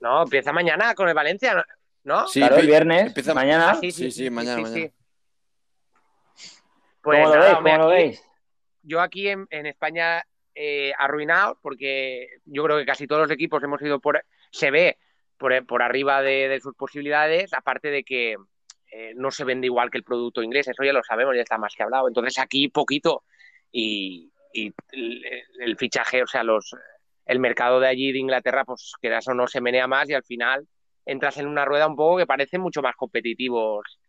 No, empieza mañana con el Valencia, ¿no? Sí, claro, el viernes, empieza- mañana. Ah, sí, Sí, sí, mañana, mañana. Pues ¿Cómo lo nada, veis? hombre, ¿Cómo lo aquí- veis? yo aquí en, en España eh, arruinado porque yo creo que casi todos los equipos hemos ido por se ve por, por arriba de, sus posibilidades aparte de que eh, no se vende igual que el producto inglés eso ya lo sabemos ya está más que hablado. Entonces aquí poquito y, el, fichaje o sea los el mercado de allí de Inglaterra pues que eso no se menea más y al final entras en una rueda un poco que parecen mucho más competitivos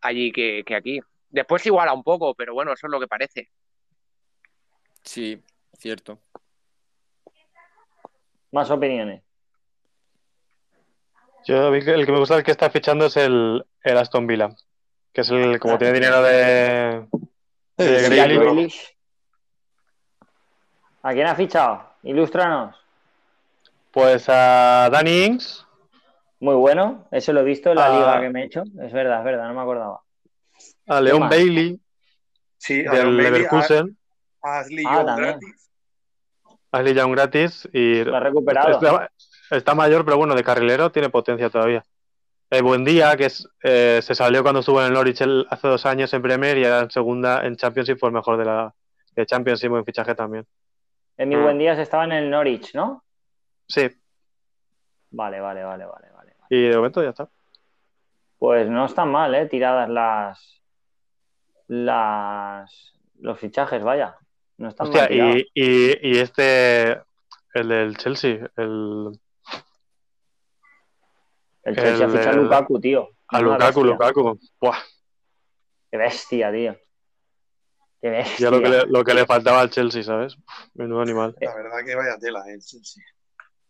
allí que, que aquí. Después iguala un poco pero bueno eso es lo que parece. Sí, cierto. Más opiniones. Yo vi que el que me gusta el que está fichando es el, el Aston Villa, que es el como tiene dinero de, de Sí, Grealish, Grealish. ¿A quién ha fichado? Ilústranos. pues a Danny Ings, Muy bueno, eso lo he visto en la Ah. liga que me he hecho. Es verdad, es verdad, no me acordaba. a Leon más? Bailey Sí, a del Bailey, Leverkusen, a Ashley Ah, Young también. gratis. A Young gratis y Lo ha recuperado. está, está mayor, pero bueno, de carrilero tiene potencia todavía. El buen día, que es, eh, se salió cuando estuvo en el Norwich hace dos años en Premier y en segunda en Championship fue el mejor de la de Championship buen fichaje también. En mi Mm. buen día estaba en el Norwich, ¿no? Sí, Vale, vale, vale, vale, vale. y de momento ya está. Pues no están mal, ¿eh? Tiradas las. las. los fichajes, vaya. No están Hostia, y, y, y este, el del Chelsea, el, El Chelsea el- ha fichado a el- Lukaku, tío. a Lukaku. Lukaku. Buah, Qué bestia, tío. Qué bestia. ya lo que, le, lo que le faltaba al Chelsea, ¿sabes? Menudo animal. La verdad que vaya tela, eh, sí, sí.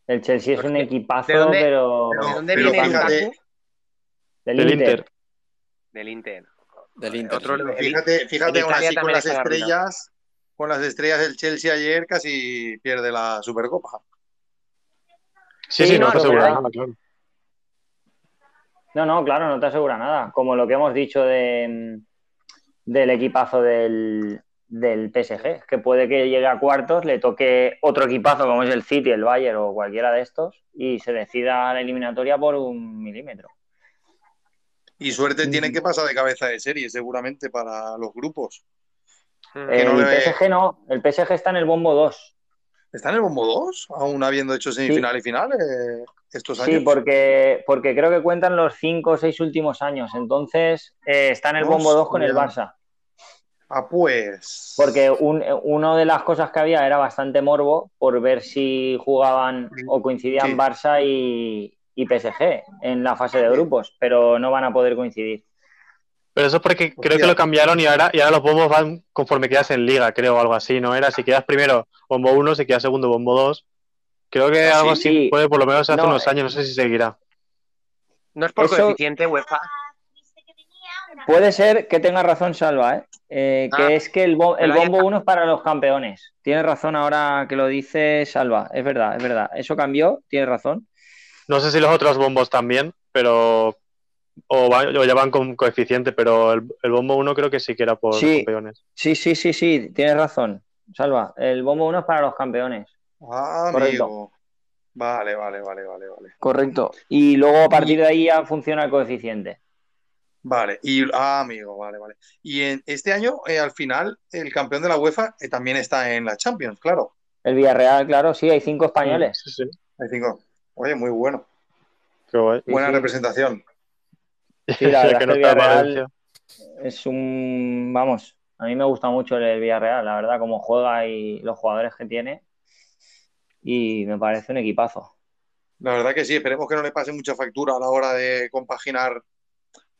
El Chelsea es un equipazo, ¿De dónde- pero. ¿De dónde pero viene fíjate- Lukaku? Del, Del Inter. Inter. Del Inter. Del Inter. Otro- sí. Pero El- fíjate, fíjate aún así con las estrellas, con las estrellas del Chelsea ayer casi pierde la Supercopa. Sí, Sí, no, no, te asegura nada, claro. No, no, claro, no te asegura nada. Como lo que hemos dicho de, del equipazo del, del PSG, que puede que llegue a cuartos, le toque otro equipazo como es el City, el Bayern o cualquiera de estos, y se decida la eliminatoria por un milímetro. Y suerte Mm. tiene que pasar de cabeza de serie, seguramente, para los grupos. No el PSG no, el PSG está en el bombo 2. ¿Está en el bombo 2? Aún habiendo hecho semifinal y final eh, estos años. Sí, porque, porque creo que cuentan los cinco o seis últimos años. Entonces eh, está en el bombo 2 con el Barça. Ah, pues. Porque un, una de las cosas que había era bastante morbo por ver si jugaban o coincidían Sí. Barça y, y PSG en la fase de grupos, pero no van a poder coincidir. Pero eso es porque creo que lo cambiaron y ahora, y ahora los bombos van conforme quedas en liga, creo, o algo así, ¿no? Era si quedas primero bombo 1, si quedas segundo bombo 2. Creo que Ah, algo sí. así puede, por lo menos hace No, unos eh. años, no sé si seguirá. No es por Eso- coeficiente UEFA. Puede ser que tenga razón Salva, ¿eh? Eh, que Ah, es que el, bo- el bombo está. 1 es para los campeones. Tienes razón ahora que lo dice Salva, es verdad, es verdad. Eso cambió, tienes razón. No sé si los otros bombos también, pero. O, ya van con coeficiente, pero el, el bombo 1 creo que sí que era por Sí. campeones. Sí, sí, sí, sí, tienes razón. Salva, el bombo 1 es para los campeones. Ah, Correcto. amigo. Vale, vale, vale, vale, vale. Correcto. Y luego a partir de ahí ya funciona el coeficiente. Vale, y ah, amigo, vale, vale. Y en este año, eh, al final, el campeón de la UEFA eh, también está en la Champions, claro. El Villarreal, claro, sí, hay cinco españoles. Sí, sí. Hay cinco. Oye, muy bueno. Qué guay. Sí, Buena sí. representación. Sí, la verdad que es no que el está Villarreal Valencia. es un, vamos, a mí me gusta mucho el Villarreal, la verdad, cómo juega y los jugadores que tiene. Y me parece un equipazo. La verdad que sí, esperemos que no le pase mucha factura a la hora de compaginar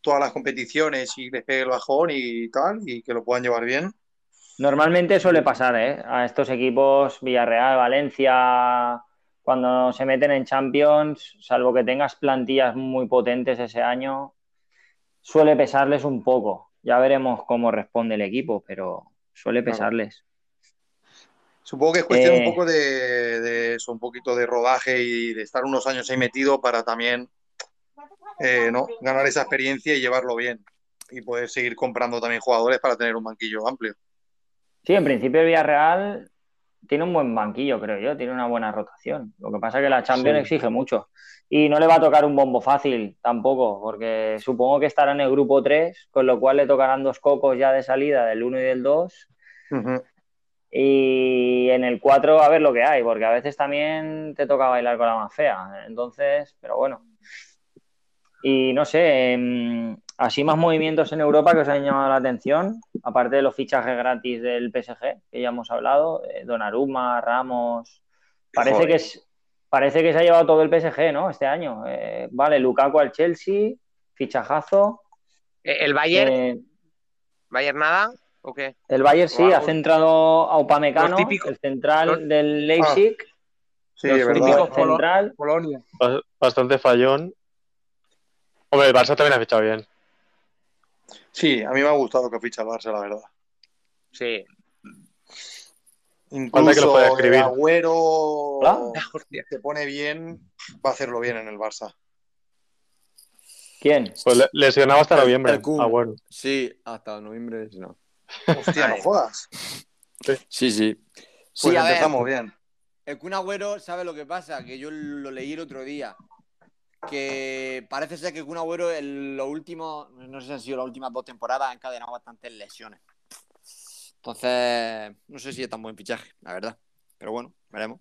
todas las competiciones y les pegue el bajón y tal, y que lo puedan llevar bien. Normalmente suele pasar, ¿eh? A estos equipos, Villarreal, Valencia, cuando se meten en Champions, salvo que tengas plantillas muy potentes ese año, suele pesarles un poco. Ya veremos cómo responde el equipo, pero suele pesarles. Supongo que es cuestión Eh. un poco de, de eso, un poquito de rodaje y de estar unos años ahí metido para también eh, ¿no? ganar esa experiencia y llevarlo bien. Y poder seguir comprando también jugadores para tener un banquillo amplio. Sí, en principio el Villarreal tiene un buen banquillo, creo yo, tiene una buena rotación. Lo que pasa es que la Champions Sí. exige mucho. Y no le va a tocar un bombo fácil tampoco, porque supongo que estará en el grupo 3, con lo cual le tocarán dos cocos ya de salida del 1 y del 2. Ujú. Y en el 4 a ver lo que hay, porque a veces también te toca bailar con la más fea. Entonces, pero bueno. Y no sé, em, así más movimientos en Europa que os han llamado la atención, aparte de los fichajes gratis del PSG, que ya hemos hablado, eh, Donnarumma, Ramos. Parece Joder. que es, parece que se ha llevado todo el PSG, ¿no? Este año. Eh, vale, Lukaku al Chelsea, fichajazo. Eh, ¿El Bayern? Eh, ¿Bayern nada? ¿O qué? el Bayern sí, Wow. ha centrado a Upamecano, el central los- del Leipzig. Sí, los típicos verdad. Polo- central. Polonia. Ba- Bastante fallón. Hombre, el Barça también ha fichado bien. Sí, a mí me ha gustado que ficha el Barça, la verdad. Sí. Falta que lo Incluso escribir. el Agüero se pone bien, va a hacerlo bien en el Barça. ¿Quién? Pues le- lesionado hasta El- noviembre. el Kun. Bueno. Sí, hasta noviembre, no. Hostia, no jodas. Sí, sí. Pues Sí, ver, empezamos bien. el Kun Agüero sabe lo que pasa, que yo lo leí el otro día. Que parece ser que Kun Agüero en los últimos, no sé si han sido las últimas dos temporadas, ha encadenado bastantes lesiones. Entonces, no sé si es tan buen fichaje, la verdad. Pero bueno, veremos.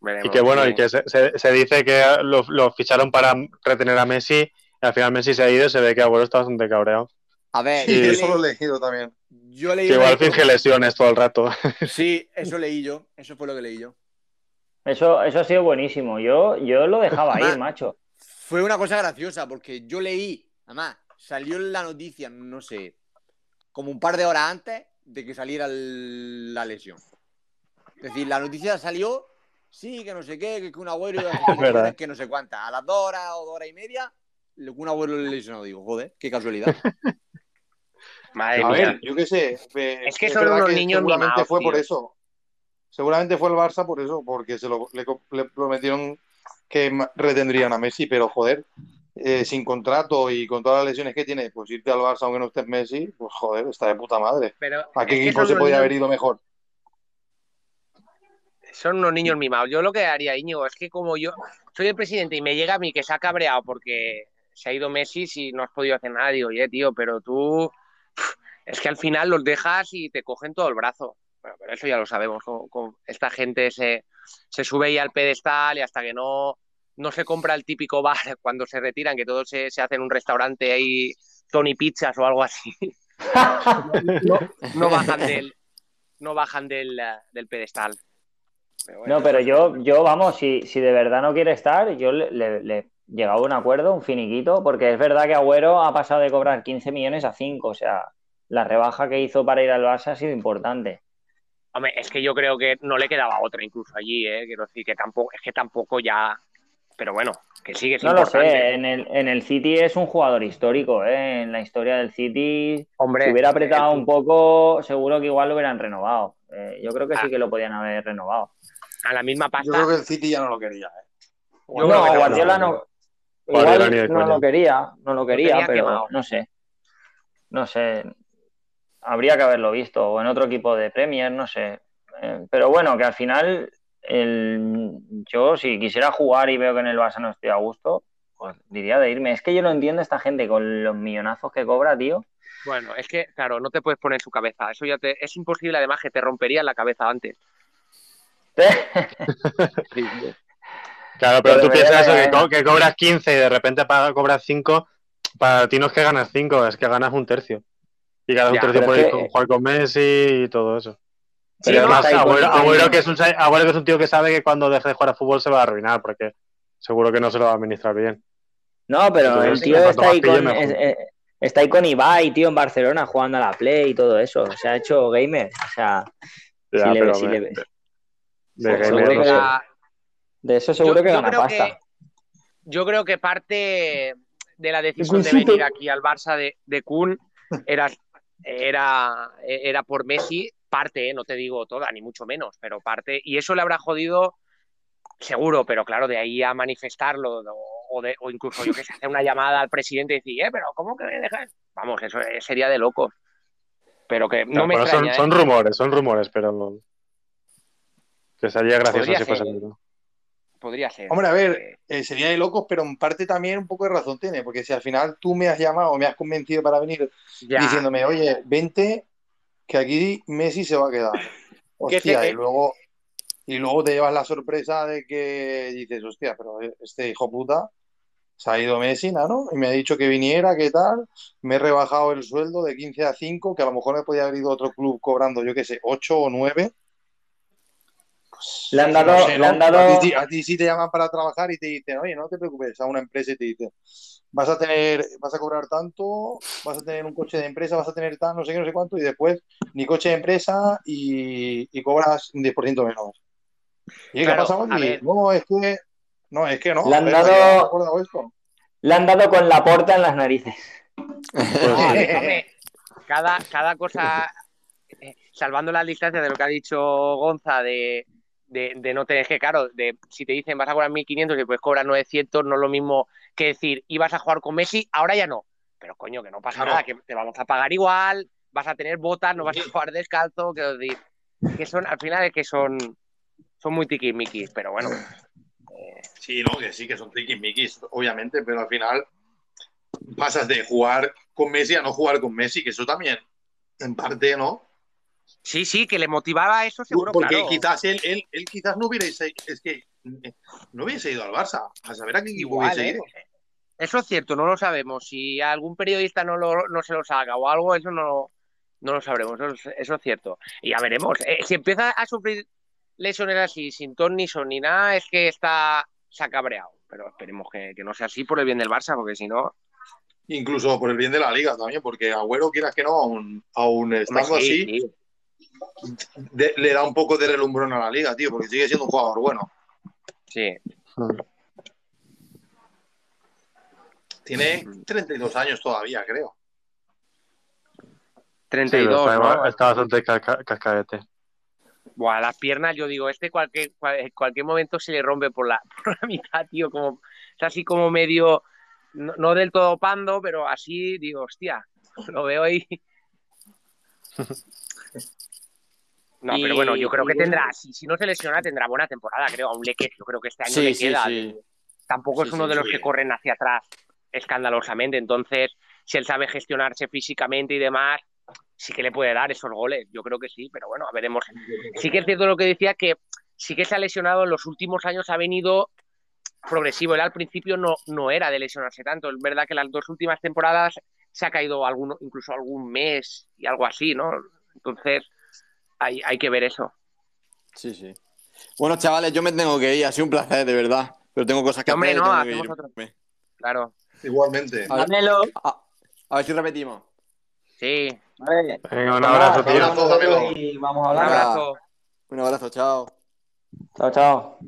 Veremos. Y que bueno, y que se, se- se dice que lo, lo ficharon para retener a Messi y al final Messi se ha ido y se ve que Agüero está bastante cabreado. A ver, Sí, yo, eso lo he leí, elegido también. yo leí Que igual finge lesiones todo el rato. Sí, eso leí yo. Eso fue lo que leí yo. Eso, eso ha sido buenísimo. Yo, yo lo dejaba ir, Además- macho. Fue una cosa graciosa porque yo leí, además, salió la noticia, no sé, como un par de horas antes de que saliera el- la lesión. Es decir, la noticia salió, sí, que no sé qué, que Kun Agüero iba a hacer verdad. lesiones, que no sé cuántas. A las dos horas o dos horas y media, Kun Agüero le lesionó. Digo, joder, qué casualidad. Madre A mía. ver, yo qué sé. eh, Es que son unos que niños mimados, fue tío. por eso. Seguramente fue el Barça por eso, porque se lo, le, le prometieron que retendrían a Messi, pero joder, eh, sin contrato y con todas las lesiones que tiene, pues irte al Barça aunque no estés Messi, pues joder, está de puta madre. Pero ¿A qué equipo se podía niños- haber ido mejor? son unos niños mimados. Yo lo que haría, Íñigo, es que como yo soy el presidente y me llega a mí que se ha cabreado porque se ha ido Messi y no has podido hacer nada, digo, oye, tío, pero tú es que al final los dejas y te cogen todo el brazo. Pero eso ya lo sabemos. Con, esta gente se, se sube ahí al pedestal y hasta que no, no se compra el típico bar cuando se retiran, que todos se, se hacen un restaurante ahí, Tony Pizzas o algo así. no, bajan del, no bajan del, del pedestal. no, pero yo, yo vamos, si, si de verdad no quiere estar, yo le, le, llegado a un acuerdo, un finiquito, porque es verdad que Agüero ha pasado de cobrar 15 millones a 5, o sea, la rebaja que hizo para ir al Barça ha sido importante. Hombre, es que yo creo que no le quedaba otra incluso allí, ¿eh? quiero decir que tampoco, es que tampoco ya, pero bueno, que sigue siendo. No lo sé, en el, en el City es un jugador histórico, ¿eh? en la historia del City, Hombre, si hubiera apretado un poco, seguro que igual lo hubieran renovado. Eh, yo creo que sí ah. que lo podían haber renovado. A la misma pasta. Yo creo que el City ya no lo quería. ¿eh? no, Guardiola no. Igual no lo quería, no lo quería, pero no sé. No sé habría que haberlo visto, o en otro equipo de Premier, no sé. Eh, pero bueno, que al final el, yo si quisiera jugar y veo que en el Barça no estoy a gusto, pues diría de irme. Es que yo no entiendo esta gente con los millonazos que cobra, tío. Bueno, es que, claro, no te puedes poner su cabeza. Eso ya te, es imposible, además, que te rompería la cabeza antes. claro, pero, tú piensas eso, que, cobras 15 y de repente cobras 5, para ti no es que ganas 5, es que ganas un tercio. Y cada un tercio puede jugar con Messi y todo eso. Pero además, Agüero, que es un, que es un tío que sabe que cuando deje de jugar a fútbol se va a arruinar, porque seguro que no se lo va a administrar bien. No, pero el tío está ahí, con, está ahí con Ibai, tío, en Barcelona, jugando a la Play y todo eso. Se ha hecho gamer. O sea, si le, de, eso seguro que gana pasta. yo creo que parte de la decisión de venir aquí al Barça de, de Kun era era, era por Messi, parte, ¿eh? no te digo toda, ni mucho menos, pero parte, y eso le habrá jodido seguro, pero claro, de ahí a manifestarlo, o, de, o incluso yo que sé, hacer una llamada al presidente y decir, eh, pero ¿cómo que me dejas? Vamos, eso sería de locos. Pero que no, me son, son, ¿eh? rumores, son rumores, pero que sería gracioso si fuese podría ser. Hombre, a ver, eh, sería de locos, pero en parte también un poco de razón tiene, porque si al final tú me has llamado o me has convencido para venir diciéndome, oye, vente, que aquí Messi se va a quedar. Hostia, y luego, y luego te llevas la sorpresa de que dices, hostia, pero este hijo puta se ha ido Messi, ¿no? Y me ha dicho que viniera, ¿qué tal? Me he rebajado el sueldo de 15 a 5, que a lo mejor me podía haber ido a otro club cobrando, yo qué sé, 8 o 9 le han dado. le han dado... A, ti, sí te llaman para trabajar y te dicen, oye, no te preocupes, a una empresa y te dicen, vas a tener, vas a cobrar tanto, vas a tener un coche de empresa, vas a tener tan, no sé qué, no sé cuánto, y después ni coche de empresa y, y cobras un 10% menos. ¿Y qué ha pasado aquí? No, es que. No, es que no. Le han dado. Le han dado con la puerta en las narices. cada, cada cosa eh, salvando las distancias de lo que ha dicho Gonza de, de, no tener que, claro, de, si te dicen vas a cobrar 1.500 y puedes cobrar 900, no es lo mismo que decir ibas a jugar con Messi, ahora ya no. Pero coño, que no pasa nada, que te vamos a pagar igual, vas a tener botas, no vas a jugar descalzo, decir, que son, al final es que son, son muy tiquismiquis, pero bueno. Sí, no, que sí, que son tiquismiquis, obviamente, pero al final pasas de jugar con Messi a no jugar con Messi, que eso también, en parte, ¿no? Sí, sí, que le motivaba eso, seguro. Porque quizás él, él, él, quizás no hubiera es que no hubiese ido al Barça, a saber a qué equipo hubiese ¿eh? ido. Eso es cierto, no lo sabemos. Si algún periodista no, lo, no se lo saca o algo, eso no, no lo sabremos. Eso es, cierto. Y ya veremos. Eh, si empieza a sufrir lesiones así, sin ton ni son ni nada, es que está se ha cabreado. Pero esperemos que, que no sea así por el bien del Barça, porque si no. Incluso por el bien de la liga también, porque Agüero, quieras que no, aún, aún estando así, le da un poco de relumbrón a la liga, tío, porque sigue siendo un jugador bueno. Sí. Tiene 32 años todavía, creo. 32. está, bastante cascadete. Buah, las piernas, yo digo, este cualquier, cualquier momento se le rompe por la, mitad, tío, como, así como medio, no, no, del todo pando, pero así, digo, hostia, lo veo ahí. No, pero bueno, yo creo que tendrá, si, si no se lesiona, tendrá buena temporada, creo. A un Leque, yo creo que este año le queda. Tampoco es uno de los que corren hacia atrás escandalosamente. Entonces, si él sabe gestionarse físicamente y demás, sí que le puede dar esos goles. Yo creo que sí, pero bueno, veremos. Sí que es cierto lo que decía que sí que se ha lesionado en los últimos años, ha venido progresivo. Él al principio no, no era de lesionarse tanto. Es verdad que las dos últimas temporadas se ha caído alguno, incluso algún mes y algo así, ¿no? Entonces, hay, hay que ver eso. Sí, sí. Bueno, chavales, yo me tengo que ir. Ha sido un placer, de verdad. Pero tengo cosas que Hombre, hacer. no, tengo que otro. Claro. Igualmente. A ver, Dámelo. a- a ver si repetimos. Sí. Vale. Venga, un abrazo, Un abrazo, Damelo. Y vamos Un hablando. Venga. abrazo. Un abrazo, chao. Chao, chao.